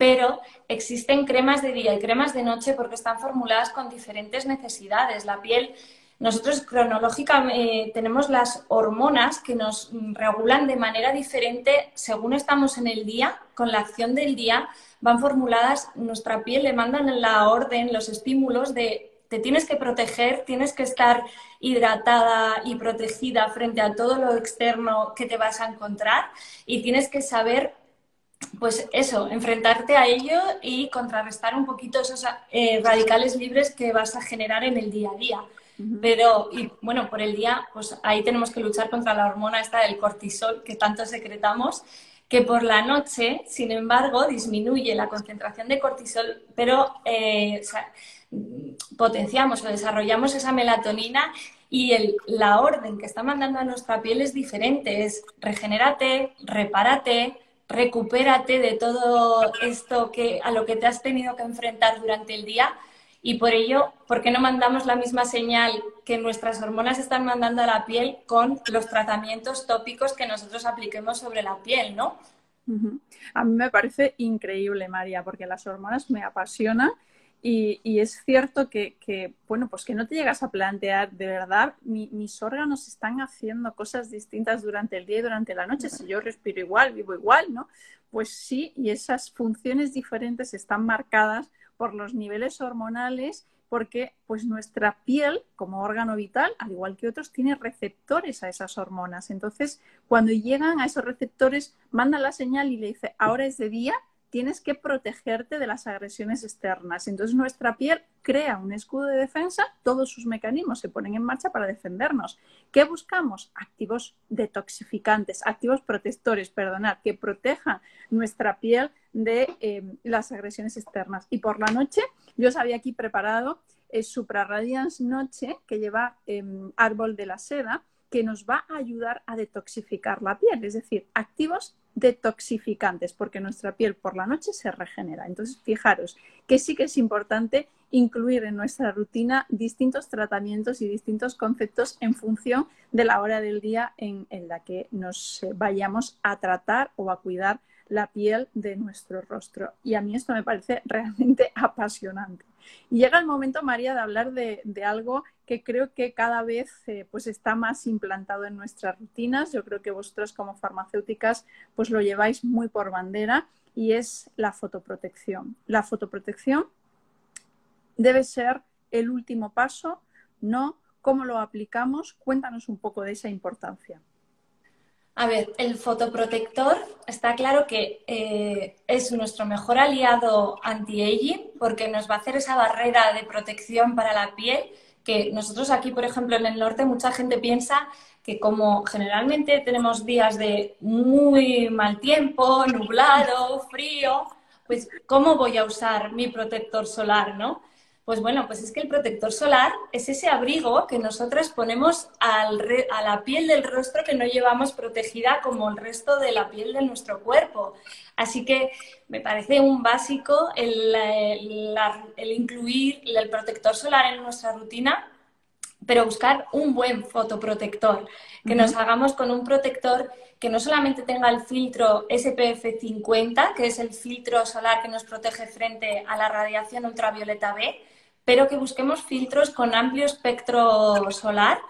pero existen cremas de día y cremas de noche porque están formuladas con diferentes necesidades. La piel, nosotros cronológicamente eh, tenemos las hormonas que nos regulan de manera diferente según estamos en el día, con la acción del día, van formuladas, nuestra piel le mandan la orden, los estímulos de te tienes que proteger, tienes que estar hidratada y protegida frente a todo lo externo que te vas a encontrar y tienes que saber pues eso, enfrentarte a ello y contrarrestar un poquito esos eh, radicales libres que vas a generar en el día a día. Pero, y bueno, por el día, pues ahí tenemos que luchar contra la hormona esta del cortisol que tanto secretamos, que por la noche, sin embargo, disminuye la concentración de cortisol, pero eh, potenciamos o desarrollamos esa melatonina y el, la orden que está mandando a nuestra piel es diferente, es regenérate, repárate, recupérate de todo esto que, a lo que te has tenido que enfrentar durante el día y por ello, ¿por qué no mandamos la misma señal que nuestras hormonas están mandando a la piel con los tratamientos tópicos que nosotros apliquemos sobre la piel, no? A mí me parece increíble, María, porque las hormonas me apasionan Y, es cierto que, bueno, pues que no te llegas a plantear, de verdad, mis órganos están haciendo cosas distintas durante el día y durante la noche. Si yo respiro igual, vivo igual, ¿no? Pues sí, y esas funciones diferentes están marcadas por los niveles hormonales porque pues nuestra piel como órgano vital, al igual que otros, tiene receptores a esas hormonas. Entonces, cuando llegan a esos receptores, manda la señal y le dice, ahora es de día, tienes que protegerte de las agresiones externas. Entonces nuestra piel crea un escudo de defensa, todos sus mecanismos se ponen en marcha para defendernos. ¿Qué buscamos? Activos detoxificantes, activos protectores, perdonad, que protejan nuestra piel de eh, las agresiones externas. Y por la noche, yo os había aquí preparado el Supra Radiance Noche, que lleva em, árbol de la seda, que nos va a ayudar a detoxificar la piel, es decir, activos detoxificantes, porque nuestra piel por la noche se regenera. Entonces, fijaros que sí que es importante incluir en nuestra rutina distintos tratamientos y distintos conceptos en función de la hora del día en, la que nos eh, vayamos a tratar o a cuidar la piel de nuestro rostro. Y a mí esto me parece realmente apasionante. Y llega el momento, María, de hablar de, algo que creo que cada vez eh, pues está más implantado en nuestras rutinas. Yo creo que vosotros como farmacéuticas pues lo lleváis muy por bandera y es la fotoprotección. La fotoprotección debe ser el último paso, ¿no? ¿Cómo lo aplicamos? Cuéntanos un poco de esa importancia. A ver, el fotoprotector está claro que eh, es nuestro mejor aliado anti-aging porque nos va a hacer esa barrera de protección para la piel que nosotros aquí, por ejemplo, en el norte, mucha gente piensa que como generalmente tenemos días de muy mal tiempo, nublado, frío, pues ¿cómo voy a usar mi protector solar, no? Pues bueno, pues es que el protector solar es ese abrigo que nosotras ponemos a la piel del rostro que no llevamos protegida como el resto de la piel de nuestro cuerpo. Así que me parece un básico el, incluir el protector solar en nuestra rutina pero buscar un buen fotoprotector, que nos hagamos con un protector que no solamente tenga el filtro SPF 50, que es el filtro solar que nos protege frente a la radiación ultravioleta B, pero que busquemos filtros con amplio espectro solar,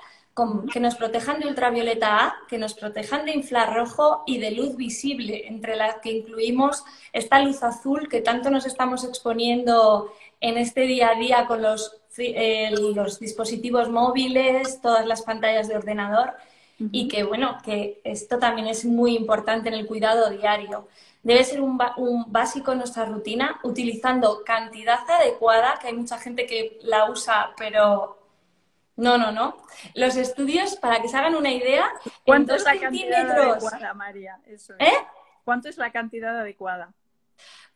que nos protejan de ultravioleta A, que nos protejan de infrarrojo y de luz visible, entre las que incluimos esta luz azul que tanto nos estamos exponiendo en este día a día con los, eh, los dispositivos móviles, todas las pantallas de ordenador, y que bueno, que esto también es muy importante en el cuidado diario. Debe ser un, básico en nuestra rutina, utilizando cantidad adecuada, que hay mucha gente que la usa, pero no, no, no. Los estudios, para que se hagan una idea, ¿cuánto es la cantidad adecuada, María? ¿Eh? ¿Cuánto es la cantidad adecuada?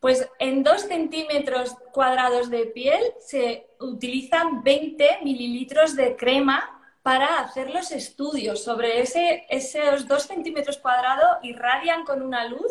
Pues en dos centímetros cuadrados de piel se utilizan 20 mililitros de crema para hacer los estudios sobre ese, esos dos centímetros cuadrados irradian con una luz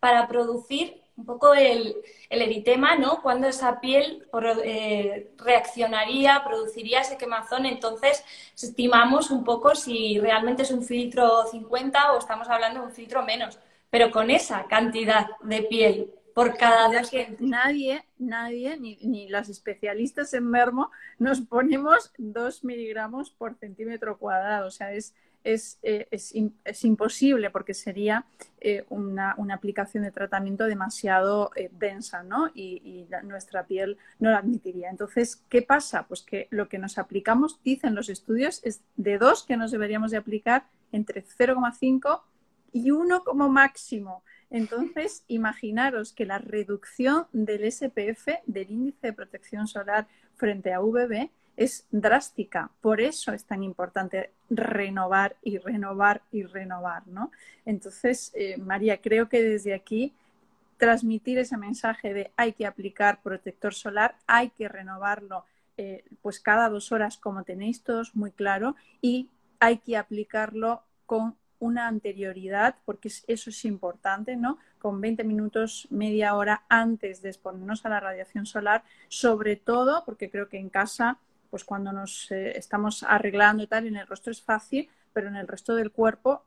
para producir un poco el, eritema, ¿no? Cuando esa piel eh, reaccionaría, produciría ese quemazón, entonces estimamos un poco si realmente es un filtro 50 o estamos hablando de un filtro menos, pero con esa cantidad de piel por cada vez que nadie, nadie, ni, ni, las especialistas en mermo, nos ponemos 2 miligramos por centímetro cuadrado. O sea, es, es, eh, es, imposible porque sería eh, una, una, aplicación de tratamiento demasiado eh, densa, ¿no? Y, y nuestra piel no la admitiría. Entonces, ¿qué pasa? Pues que lo que nos aplicamos, dicen los estudios, es de 2 que nos deberíamos de aplicar entre 0,5 y 1 como máximo. Entonces, imaginaros que la reducción del SPF, del índice de protección solar frente a VB, es drástica. Por eso es tan importante renovar y renovar y renovar, ¿no? Entonces, eh, María, creo que desde aquí transmitir ese mensaje de hay que aplicar protector solar, hay que renovarlo eh, pues cada dos horas, como tenéis todos muy claro, y hay que aplicarlo con una anterioridad, porque eso es importante, ¿no? Con 20 minutos, media hora antes de exponernos a la radiación solar, sobre todo porque creo que en casa, pues cuando nos eh, estamos arreglando y tal, en el rostro es fácil, pero en el resto del cuerpo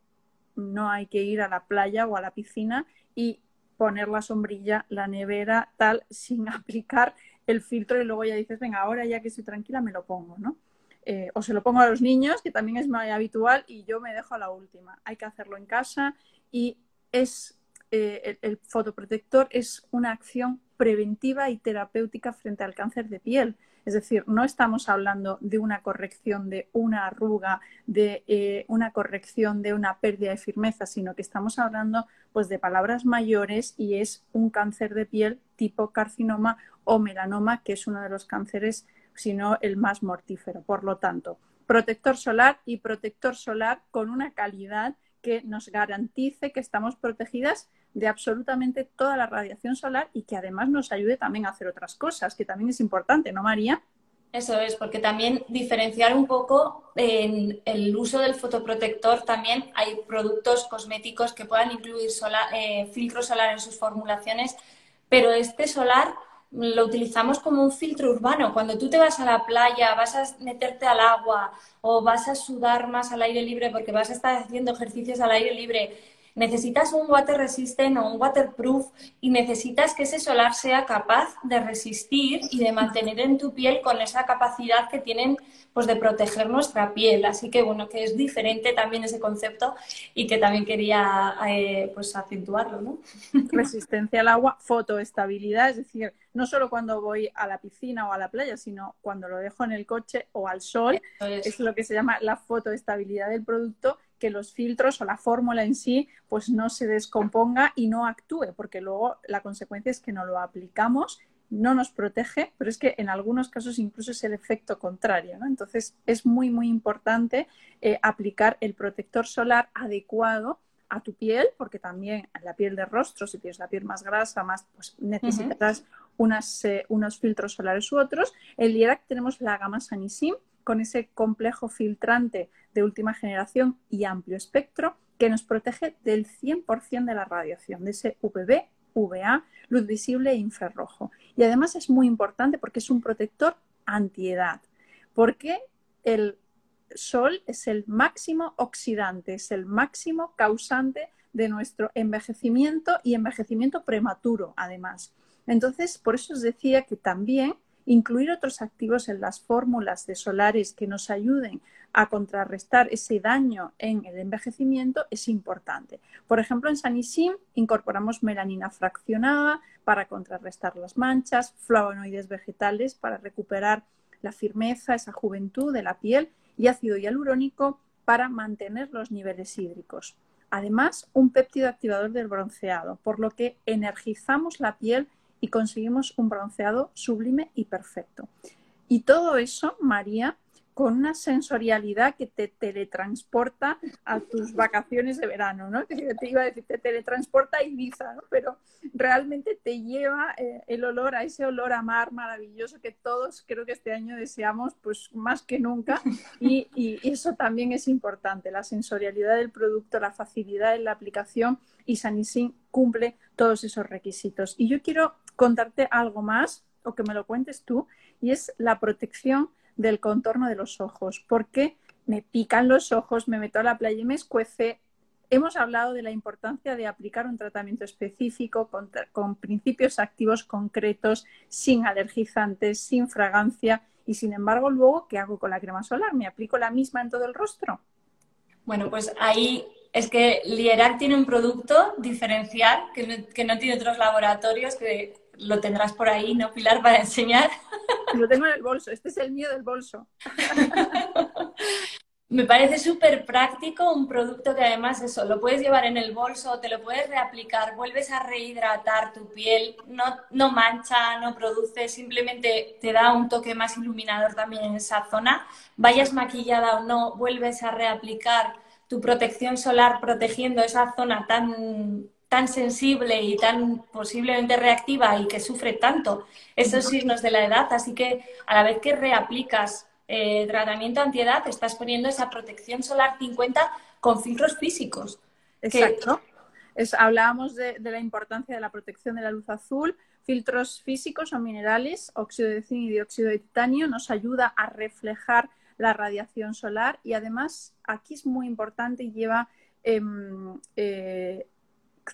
no hay que ir a la playa o a la piscina y poner la sombrilla, la nevera, tal, sin aplicar el filtro y luego ya dices, venga, ahora ya que estoy tranquila me lo pongo, ¿no? Eh, o se lo pongo a los niños, que también es muy habitual, y yo me dejo a la última. Hay que hacerlo en casa y es eh, el, fotoprotector es una acción preventiva y terapéutica frente al cáncer de piel. Es decir, no estamos hablando de una corrección de una arruga, de eh, una corrección de una pérdida de firmeza, sino que estamos hablando pues, de palabras mayores y es un cáncer de piel tipo carcinoma o melanoma, que es uno de los cánceres, si no el más mortífero. Por lo tanto, protector solar y protector solar con una calidad que nos garantice que estamos protegidas de absolutamente toda la radiación solar y que además nos ayude también a hacer otras cosas, que también es importante, ¿no, María? Eso es, porque también diferenciar un poco en el uso del fotoprotector, también hay productos cosméticos que puedan incluir eh, filtro solar en sus formulaciones, pero este solar lo utilizamos como un filtro urbano. Cuando tú te vas a la playa, vas a meterte al agua o vas a sudar más al aire libre porque vas a estar haciendo ejercicios al aire libre necesitas un water resistant o un waterproof y necesitas que ese solar sea capaz de resistir y de mantener en tu piel con esa capacidad que tienen pues de proteger nuestra piel. Así que bueno, que es diferente también ese concepto y que también quería eh, pues acentuarlo, ¿no? Resistencia al agua, fotoestabilidad, es decir, no solo cuando voy a la piscina o a la playa, sino cuando lo dejo en el coche o al sol, es lo que se llama la fotoestabilidad del producto que los filtros o la fórmula en sí pues no se descomponga y no actúe, porque luego la consecuencia es que no lo aplicamos, no nos protege, pero es que en algunos casos incluso es el efecto contrario. Entonces es muy, muy importante eh, aplicar el protector solar adecuado a tu piel, porque también la piel de rostro, si tienes la piel más grasa, más, pues necesitarás eh, unos filtros solares u otros. El Lierac tenemos la gama Sanisim, con ese complejo filtrante de última generación y amplio espectro que nos protege del 100% de la radiación, de ese UVB, UVA, luz visible e infrarrojo. Y además es muy importante porque es un protector antiedad, porque el sol es el máximo oxidante, es el máximo causante de nuestro envejecimiento y envejecimiento prematuro, además. Entonces, por eso os decía que también Incluir otros activos en las fórmulas de solares que nos ayuden a contrarrestar ese daño en el envejecimiento es importante. Por ejemplo, en Sanisim incorporamos melanina fraccionada para contrarrestar las manchas, flavonoides vegetales para recuperar la firmeza, esa juventud de la piel y ácido hialurónico para mantener los niveles hídricos. Además, un péptido activador del bronceado, por lo que energizamos la piel y conseguimos un bronceado sublime y perfecto. Y todo eso, María, con una sensorialidad que te teletransporta a tus vacaciones de verano, ¿no? te iba a decir, te teletransporta a Ibiza, ¿no? Pero realmente te lleva eh, el olor a ese olor a mar maravilloso que todos creo que este año deseamos, pues más que nunca. Y, y eso también es importante, la sensorialidad del producto, la facilidad en la aplicación y Sanisin cumple todos esos requisitos. Y yo quiero contarte algo más o que me lo cuentes tú y es la protección del contorno de los ojos, porque me pican los ojos, me meto a la playa y me escuece. Hemos hablado de la importancia de aplicar un tratamiento específico con, con principios activos concretos, sin alergizantes, sin fragancia y sin embargo luego, ¿qué hago con la crema solar? ¿Me aplico la misma en todo el rostro? Bueno, pues ahí es que Lierac tiene un producto diferencial que no, que no tiene otros laboratorios, que lo tendrás por ahí, ¿no, Pilar, para enseñar? Lo tengo en el bolso, este es el mío del bolso. Me parece súper práctico, un producto que además eso, lo puedes llevar en el bolso, te lo puedes reaplicar, vuelves a rehidratar tu piel, no, no mancha, no produce, simplemente te da un toque más iluminador también en esa zona. Vayas maquillada o no, vuelves a reaplicar tu protección solar protegiendo esa zona tan, tan sensible y tan posiblemente reactiva y que sufre tanto esos signos de la edad. Así que a la vez que reaplicas eh, tratamiento antiedad, estás poniendo esa protección solar 50 con filtros físicos. Exacto. hablábamos de, la importancia de la protección de la luz azul. Filtros físicos o minerales, óxido de zinc y dióxido de titanio, nos ayuda a reflejar la radiación solar y además aquí es muy importante y lleva em, eh,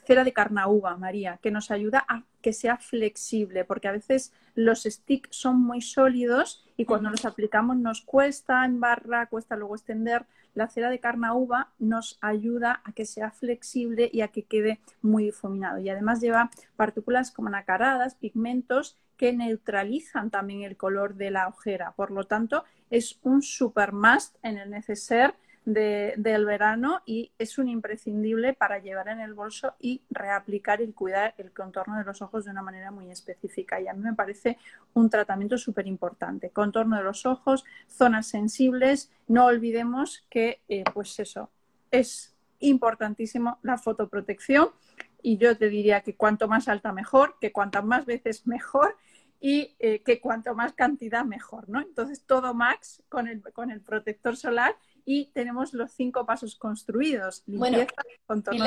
cera de carnauba, María, que nos ayuda a que sea flexible, porque a veces los sticks son muy sólidos y cuando los aplicamos nos cuesta en barra, cuesta luego extender. La cera de carnauba nos ayuda a que sea flexible y a que quede muy difuminado. Y además lleva partículas como nacaradas, pigmentos que neutralizan también el color de la ojera. Por lo tanto, es un super must en el neceser del verano y es un imprescindible para llevar en el bolso y reaplicar y cuidar el contorno de los ojos de una manera muy específica. Y a mí me parece un tratamiento súper importante. Contorno de los ojos, zonas sensibles. No olvidemos que, eh, pues eso, es importantísimo la fotoprotección y yo te diría que cuanto más alta mejor, que cuantas más veces mejor y eh, que cuanto más cantidad mejor, ¿no? Entonces todo max con el, con el protector solar y tenemos los cinco pasos construidos. Limpieza, bueno, contorno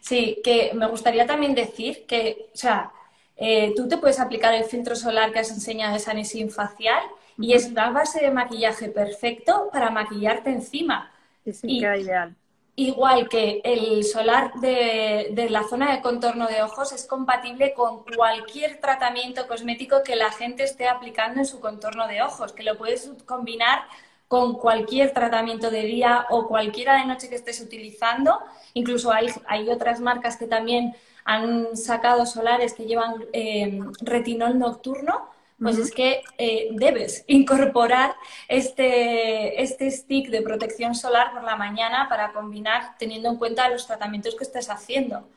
Sí, que me gustaría también decir que, o sea, eh, tú te puedes aplicar el filtro solar que has enseñado de Sanisin facial y es una base de maquillaje perfecto para maquillarte encima. Sí, queda ideal. Igual que el solar de, de, la zona de contorno de ojos es compatible con cualquier tratamiento cosmético que la gente esté aplicando en su contorno de ojos, que lo puedes combinar con cualquier tratamiento de día o cualquiera de noche que estés utilizando. Incluso hay, hay otras marcas que también han sacado solares que llevan eh, retinol nocturno. Pues es que eh, debes incorporar este, este stick de protección solar por la mañana para combinar teniendo en cuenta los tratamientos que estés haciendo.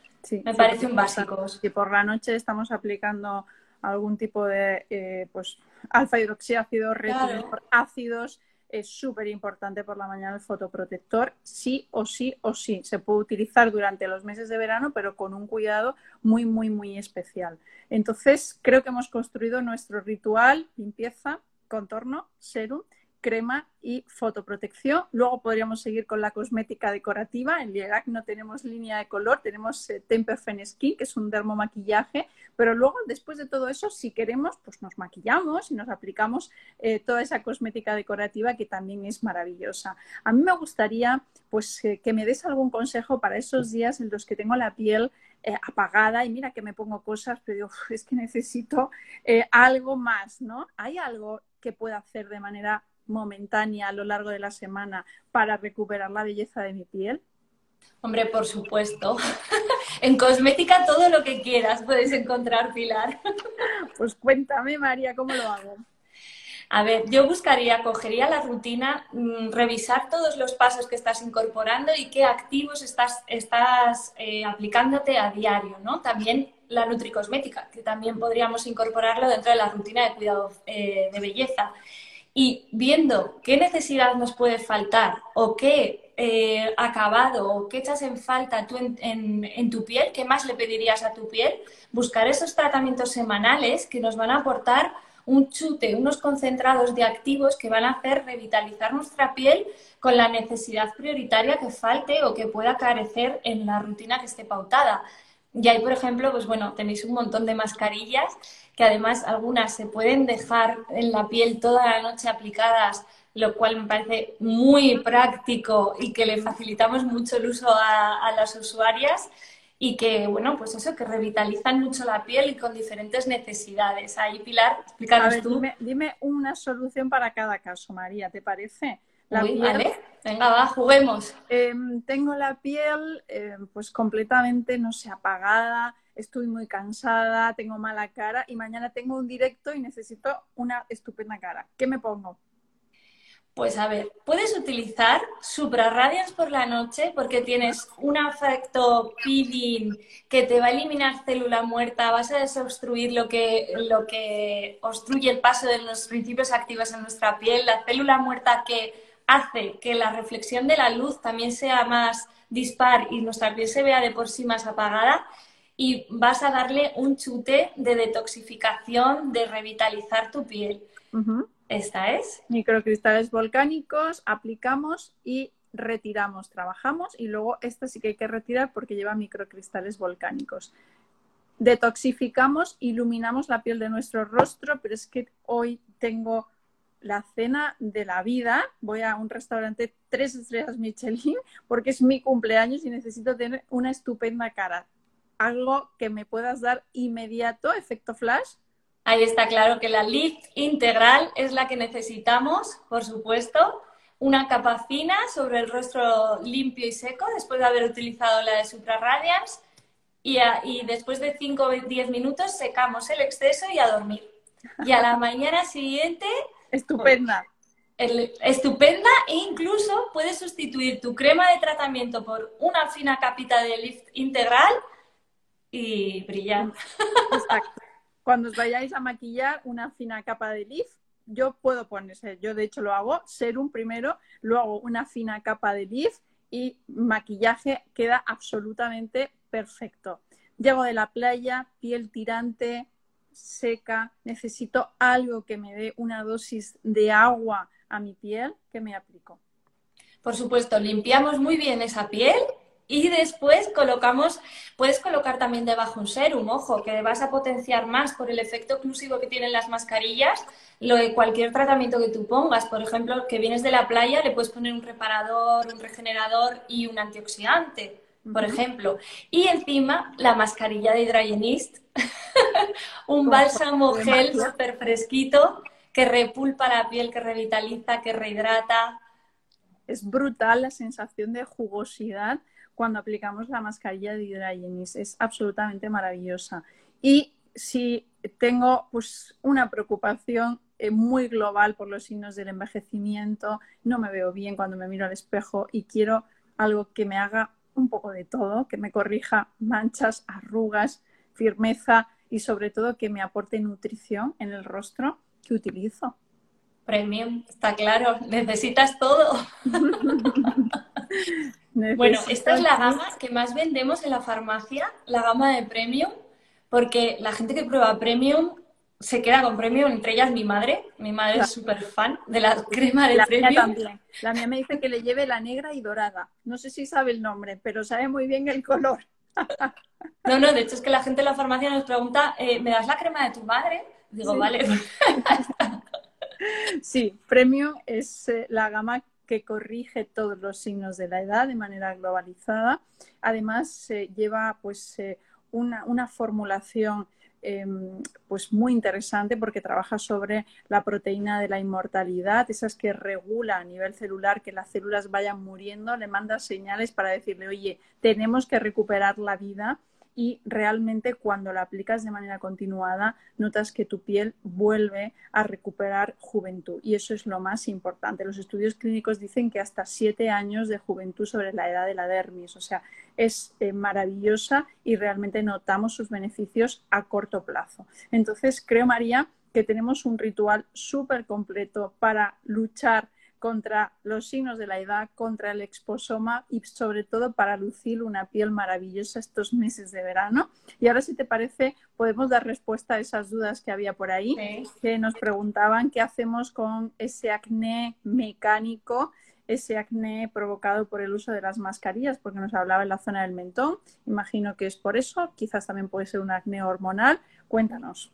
Me parecen básicos. Si por la noche estamos aplicando algún tipo de eh, pues, alfa hidroxiácido, retinol, ácidos, es súper importante por la mañana el fotoprotector, sí o sí o sí. Se puede utilizar durante los meses de verano, pero con un cuidado muy, muy, muy especial. Entonces, creo que hemos construido nuestro ritual, limpieza, contorno, serum crema y fotoprotección. Luego podríamos seguir con la cosmética decorativa. En Liegac no tenemos línea de color, tenemos eh, Temperfen Skin, que es un dermomaquillaje, pero luego, después de todo eso, si queremos, pues nos maquillamos y nos aplicamos eh, toda esa cosmética decorativa que también es maravillosa. A mí me gustaría pues que me des algún consejo para esos días en los que tengo la piel eh, apagada y mira que me pongo cosas, pero digo, es que necesito algo más, ¿no? ¿Hay algo que pueda hacer de manera momentánea a lo largo de la semana para recuperar la belleza de mi piel? Hombre, por supuesto. en cosmética todo lo que quieras puedes encontrar, Pilar. pues cuéntame, María, ¿cómo lo hago? A ver, yo buscaría, cogería la rutina, mm, revisar todos los pasos que estás incorporando y qué activos estás, estás eh, aplicándote a diario, ¿no? También la nutricosmética, que también podríamos incorporarlo dentro de la rutina de cuidado eh, de belleza y viendo qué necesidad nos puede faltar o qué eh, acabado o qué echas en falta tú en, tu piel, qué más le pedirías a tu piel, buscar esos tratamientos semanales que nos van a aportar un chute, unos concentrados de activos que van a hacer revitalizar nuestra piel con la necesidad prioritaria que falte o que pueda carecer en la rutina que esté pautada. Y ahí, por ejemplo, pues bueno, tenéis un montón de mascarillas que además algunas se pueden dejar en la piel toda la noche aplicadas, lo cual me parece muy práctico y que le facilitamos mucho el uso a, las usuarias y que, bueno, pues eso, que revitalizan mucho la piel y con diferentes necesidades. Ahí, Pilar, explícanos tú. Dime, una solución para cada caso, María, ¿te parece? Vale. Venga, va, juguemos. Em, tengo la piel em, pues completamente, no sé, apagada, estoy muy cansada, tengo mala cara y mañana tengo un directo y necesito una estupenda cara. ¿Qué me pongo? Pues a ver, puedes utilizar Supra Radiance por la noche porque tienes un efecto peeling que te va a eliminar célula muerta, vas a desobstruir lo que, lo que obstruye el paso de los principios activos en nuestra piel, la célula muerta que hace que la reflexión de la luz también sea más dispar y nuestra piel se vea de por sí más apagada y vas a darle un chute de detoxificación, de revitalizar tu piel. Esta es. Microcristales volcánicos, aplicamos y retiramos, trabajamos y luego esta sí que hay que retirar porque lleva microcristales volcánicos. Detoxificamos, iluminamos la piel de nuestro rostro, pero es que hoy tengo la cena de la vida. Voy a un restaurante tres estrellas Michelin porque es mi cumpleaños y necesito tener una estupenda cara. Algo que me puedas dar inmediato, efecto flash. Ahí está claro que la lift integral es la que necesitamos, por supuesto. Una capa fina sobre el rostro limpio y seco después de haber utilizado la de Supra Radiance. Y, después de 5 o 10 minutos secamos el exceso y a dormir. Y a la mañana siguiente... Estupenda. estupenda e incluso puedes sustituir tu crema de tratamiento por una fina capita de lift integral y brillar. Exacto cuando os vayáis a maquillar una fina capa de lift, yo puedo ponerse, yo de hecho lo hago, serum primero, luego una fina capa de lift y maquillaje queda absolutamente perfecto. Llego de la playa, piel tirante, seca, necesito algo que me dé una dosis de agua a mi piel que me aplico. Por supuesto, limpiamos muy bien esa piel y después colocamos, puedes colocar también debajo un serum, ojo, que vas a potenciar más por el efecto oclusivo que tienen las mascarillas, lo de cualquier tratamiento que tú pongas. Por ejemplo, que vienes de la playa, le puedes poner un reparador, un regenerador y un antioxidante, por ejemplo. Y encima, la mascarilla de Hydrogenist, un bálsamo gel súper fresquito que repulpa la piel, que revitaliza, que rehidrata. Es brutal la sensación de jugosidad cuando aplicamos la mascarilla de Hydragenis. Es absolutamente maravillosa. Y si tengo pues, una preocupación eh, muy global por los signos del envejecimiento, no me veo bien cuando me miro al espejo y quiero algo que me haga un poco de todo, que me corrija manchas, arrugas, firmeza y sobre todo que me aporte nutrición en el rostro que utilizo. Premium, está claro, necesitas todo. bueno, esta es la gama que más vendemos en la farmacia, la gama de Premium, porque la gente que prueba Premium se queda con Premium, entre ellas mi madre. Mi madre es súper fan de la crema de la Premium. también. La mía me dice que le lleve la negra y dorada. No sé si sabe el nombre, pero sabe muy bien el color. no, no, de hecho es que la gente en la farmacia nos pregunta, eh, ¿me das la crema de tu madre? Digo, vale. sí, Premium es eh, la gama que corrige todos los signos de la edad de manera globalizada. Además, lleva pues, eh, una, formulación em, pues muy interesante porque trabaja sobre la proteína de la inmortalidad, esas que regula a nivel celular que las células vayan muriendo, le manda señales para decirle, oye, tenemos que recuperar la vida y realmente cuando la aplicas de manera continuada notas que tu piel vuelve a recuperar juventud y eso es lo más importante. Los estudios clínicos dicen que hasta siete años de juventud sobre la edad de la dermis, o sea, es eh, maravillosa y realmente notamos sus beneficios a corto plazo. Entonces, creo, María, que tenemos un ritual súper completo para luchar contra los signos de la edad, contra el exposoma y sobre todo para lucir una piel maravillosa estos meses de verano. Y ahora, si te parece, podemos dar respuesta a esas dudas que había por ahí, que nos preguntaban qué hacemos con ese acné mecánico ese acné provocado por el uso de las mascarillas, porque nos hablaba en la zona del mentón. Imagino que es por eso, quizás también puede ser un acné hormonal. Cuéntanos.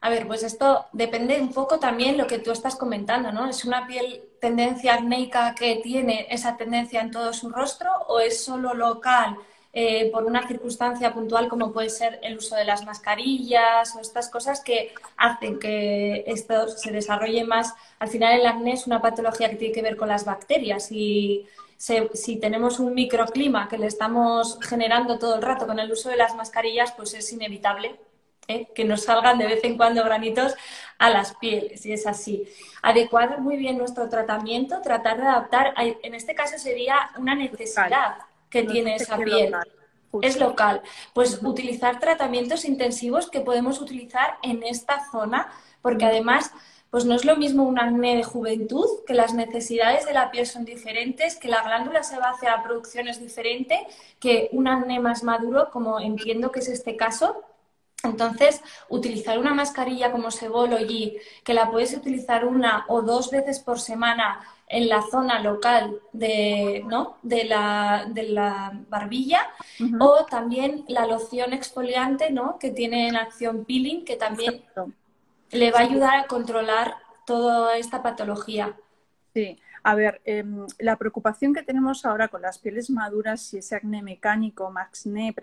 A ver, pues esto depende un poco también lo que tú estás comentando, ¿no? ¿Es una piel tendencia acnéica que tiene esa tendencia en todo su rostro o es solo local eh, por una circunstancia puntual como puede ser el uso de las mascarillas o estas cosas que hacen que esto se desarrolle más? Al final el acné es una patología que tiene que ver con las bacterias y si tenemos un microclima que le estamos generando todo el rato con el uso de las mascarillas, pues es inevitable ¿eh? que nos salgan de vez en cuando granitos a las pieles, y es así. Adecuar muy bien nuestro tratamiento, tratar de adaptar, en este caso sería una necesidad que tiene esa piel. Es local. Pues utilizar tratamientos intensivos que podemos utilizar en esta zona, porque además pues no es lo mismo un acné de juventud, que las necesidades de la piel son diferentes, que la glándula sebácea, la producción es diferente, que un acné más maduro, como entiendo que es este caso, entonces, utilizar una mascarilla como Sebology, que la puedes utilizar una o dos veces por semana en la zona local de, ¿no? de, la, de la barbilla, o también la loción exfoliante ¿no? que tiene en acción peeling, que también le va a ayudar a controlar toda esta patología. Sí, a ver, em, la preocupación que tenemos ahora con las pieles maduras y ese acné mecánico, maxné,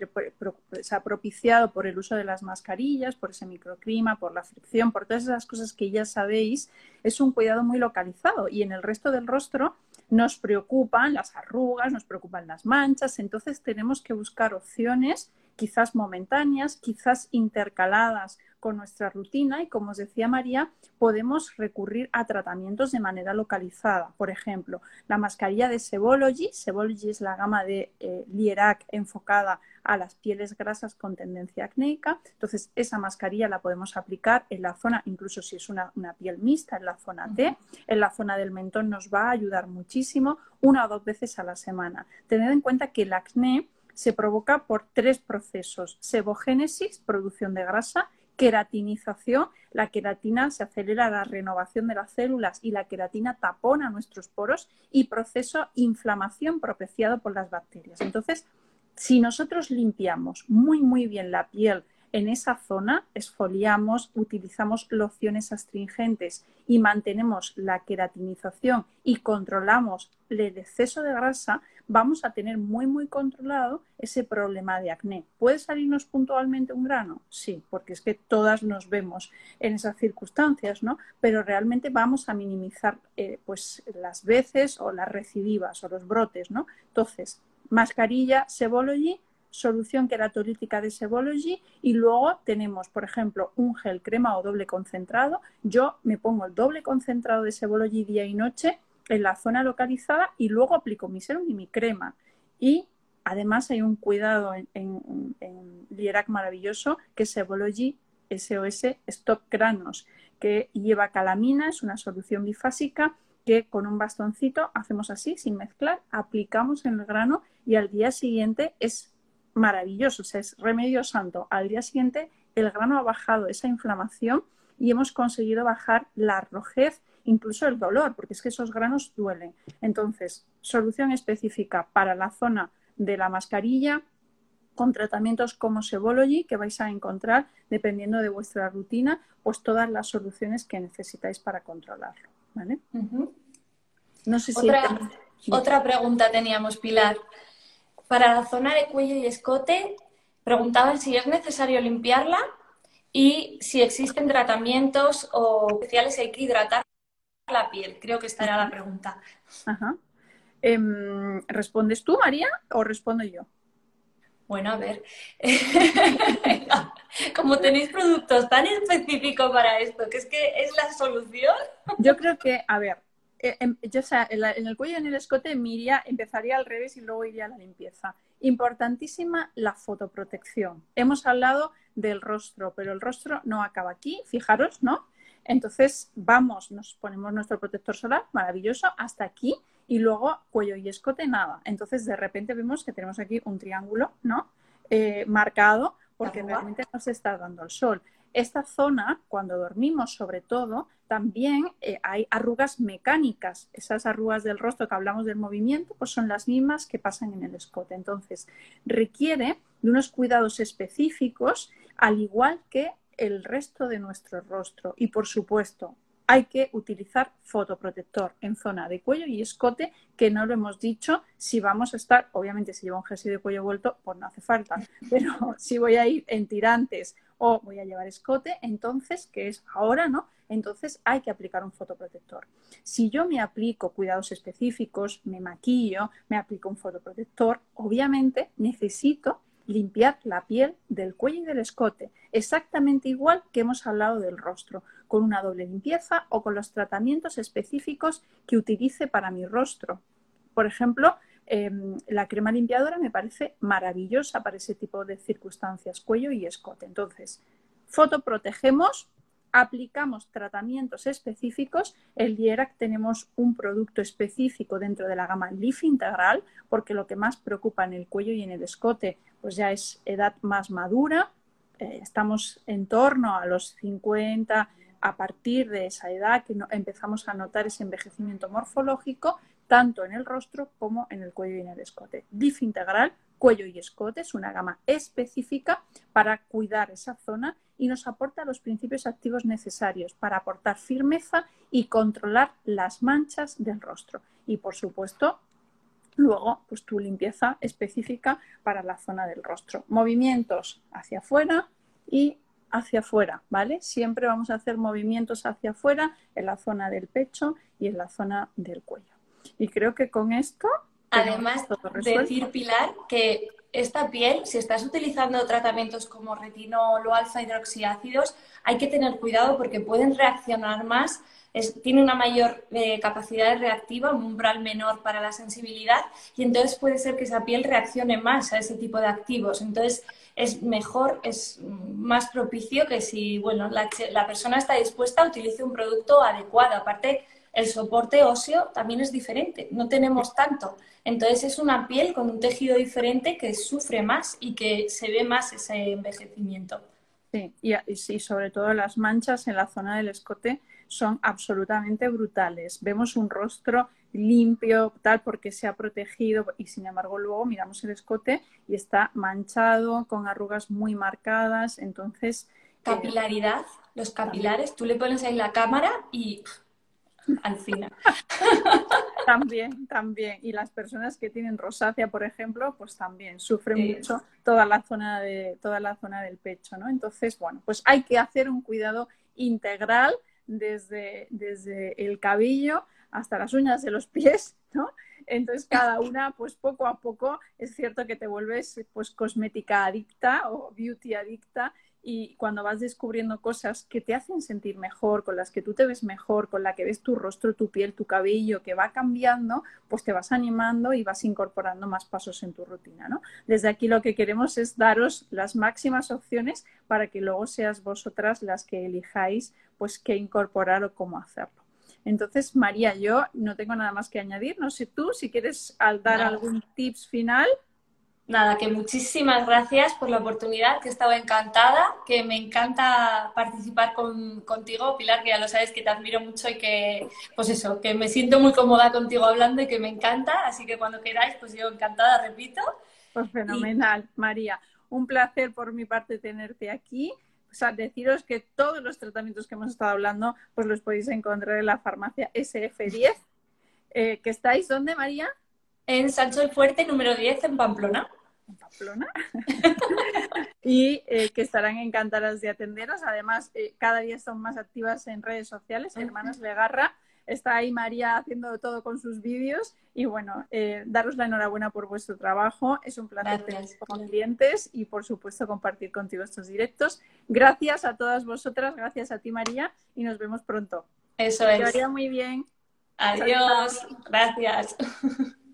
se ha propiciado por el uso de las mascarillas, por ese microclima, por la fricción, por todas esas cosas que ya sabéis, es un cuidado muy localizado y en el resto del rostro nos preocupan las arrugas, nos preocupan las manchas, entonces tenemos que buscar opciones quizás momentáneas, quizás intercaladas con nuestra rutina y, como os decía María, podemos recurrir a tratamientos de manera localizada. Por ejemplo, la mascarilla de Sebology. Sebology es la gama de eh, Lierac enfocada a las pieles grasas con tendencia acnéica. Entonces, esa mascarilla la podemos aplicar en la zona, incluso si es una, piel mixta, en la zona T. En la zona del mentón nos va a ayudar muchísimo una o dos veces a la semana. Tened en cuenta que el acné se provoca por tres procesos. Sebogénesis, producción de grasa, queratinización, la queratina se acelera la renovación de las células y la queratina tapona nuestros poros y proceso inflamación propiciado por las bacterias. Entonces, si nosotros limpiamos muy muy bien la piel en esa zona, esfoliamos, utilizamos lociones astringentes y mantenemos la queratinización y controlamos el exceso de grasa, vamos a tener muy, muy controlado ese problema de acné. ¿Puede salirnos puntualmente un grano? Sí, porque es que todas nos vemos en esas circunstancias, ¿no? Pero realmente vamos a minimizar eh, pues, las veces o las recidivas o los brotes, ¿no? Entonces, mascarilla Sebology, solución queratolítica de Sebology y luego tenemos, por ejemplo, un gel crema o doble concentrado. Yo me pongo el doble concentrado de Sebology día y noche en la zona localizada y luego aplico mi serum y mi crema. Y además hay un cuidado en, en, Lierac maravilloso que es Sebology SOS Stop Granos, que lleva calamina, es una solución bifásica que con un bastoncito hacemos así, sin mezclar, aplicamos en el grano y al día siguiente es maravilloso, es remedio santo. Al día siguiente el grano ha bajado esa inflamación y hemos conseguido bajar la rojez incluso el dolor, porque es que esos granos duelen. Entonces, solución específica para la zona de la mascarilla con tratamientos como Sebology que vais a encontrar dependiendo de vuestra rutina, pues todas las soluciones que necesitáis para controlarlo. ¿vale? No sé si otra, otra pregunta teníamos, Pilar. Para la zona de cuello y escote, preguntaban si es necesario limpiarla y si existen tratamientos o especiales que hay que hidratar la piel? Creo que esta era la pregunta. Em, ¿Respondes tú, María, o respondo yo? Bueno, a ver. Como tenéis productos tan específicos para esto, que es que es la solución. Yo creo que, a ver, eh, em, yo, en, el cuello y en el escote Miria empezaría al revés y luego iría a la limpieza. Importantísima la fotoprotección. Hemos hablado del rostro, pero el rostro no acaba aquí. Fijaros, ¿no? Entonces vamos, nos ponemos nuestro protector solar, maravilloso, hasta aquí y luego cuello y escote nada. Entonces de repente vemos que tenemos aquí un triángulo, ¿no? Eh, marcado porque realmente nos está dando el sol. Esta zona, cuando dormimos sobre todo, también eh, hay arrugas mecánicas. Esas arrugas del rostro que hablamos del movimiento, pues son las mismas que pasan en el escote. Entonces, requiere de unos cuidados específicos, al igual que el resto de nuestro rostro. Y por supuesto, hay que utilizar fotoprotector en zona de cuello y escote, que no lo hemos dicho si vamos a estar, obviamente si llevo un jersey de cuello vuelto, pues no hace falta, pero si voy a ir en tirantes o voy a llevar escote, entonces, que es ahora, ¿no? Entonces hay que aplicar un fotoprotector. Si yo me aplico cuidados específicos, me maquillo, me aplico un fotoprotector, obviamente necesito limpiar la piel del cuello y del escote, exactamente igual que hemos hablado del rostro, con una doble limpieza o con los tratamientos específicos que utilice para mi rostro. Por ejemplo, em, la crema limpiadora me parece maravillosa para ese tipo de circunstancias, cuello y escote. Entonces, fotoprotegemos aplicamos tratamientos específicos. El Dierac tenemos un producto específico dentro de la gama Leaf Integral, porque lo que más preocupa en el cuello y en el escote, pues ya es edad más madura. Eh, estamos en torno a los 50, a partir de esa edad que empezamos a notar ese envejecimiento morfológico, tanto en el rostro como en el cuello y en el escote. Leaf Integral cuello y escote. Es una gama específica para cuidar esa zona y nos aporta los principios activos necesarios para aportar firmeza y controlar las manchas del rostro. Y por supuesto, luego, pues tu limpieza específica para la zona del rostro. Movimientos hacia afuera y hacia afuera, ¿vale? Siempre vamos a hacer movimientos hacia afuera en la zona del pecho y en la zona del cuello. Y creo que con esto... Además, decir, Pilar, que esta piel, si estás utilizando tratamientos como retinol o alfa hidroxiácidos, hay que tener cuidado porque pueden reaccionar más, tiene una mayor eh, capacidad reactiva, un umbral menor para la sensibilidad y entonces puede ser que esa piel reaccione más a ese tipo de activos. Entonces es mejor, es más propicio que si bueno, la, la persona está dispuesta a utilizar un producto adecuado. Aparte, el soporte óseo también es diferente, no tenemos tanto. Entonces es una piel con un tejido diferente que sufre más y que se ve más ese envejecimiento. Sí, y, sobre todo las manchas en la zona del escote son absolutamente brutales. Vemos un rostro limpio, tal, porque se ha protegido y sin embargo luego miramos el escote y está manchado, con arrugas muy marcadas, entonces... Eh, Capilaridad, los capilares, tú le pones ahí la cámara y Alcina. también, también. Y las personas que tienen rosácea, por ejemplo, pues también sufren mucho toda la zona de toda la zona del pecho, ¿no? Entonces, bueno, pues hay que hacer un cuidado integral desde, desde el cabello hasta las uñas de los pies, ¿no? Entonces cada una, pues poco a poco, es cierto que te vuelves pues cosmética adicta o beauty adicta y cuando vas descubriendo cosas que te hacen sentir mejor, con las que tú te ves mejor, con la que ves tu rostro, tu piel, tu cabello, que va cambiando, pues te vas animando y vas incorporando más pasos en tu rutina, ¿no? Desde aquí lo que queremos es daros las máximas opciones para que luego seas vosotras las que elijáis pues qué incorporar o cómo hacerlo. Entonces, María, yo no tengo nada más que añadir. No sé tú si quieres dar algún tips final. Nada, que muchísimas gracias por la oportunidad, que he estado encantada, que me encanta participar contigo, Pilar, que ya lo sabes que te admiro mucho y que, pues eso, que me siento muy cómoda contigo hablando y que me encanta, así que cuando queráis, pues yo encantada, repito. Pues fenomenal, María. Un placer por mi parte tenerte aquí. O sea, deciros que todos los tratamientos que hemos estado hablando, pues los podéis encontrar en la farmacia SF10. Eh, ¿Que estáis dónde, María? En Sancho el Fuerte, número 10, en Pamplona. Pamplona. y eh, que estarán encantadas de atenderos. Además, eh, cada día son más activas en redes sociales. Hermanas Legarra. Está ahí María haciendo todo con sus vídeos. Y bueno, eh, daros la enhorabuena por vuestro trabajo. Es un placer tener como clientes y, por supuesto, compartir contigo estos directos. Gracias a todas vosotras. Gracias a ti, María. Y nos vemos pronto. Eso es. Que vaya muy bien. Adiós. Gracias.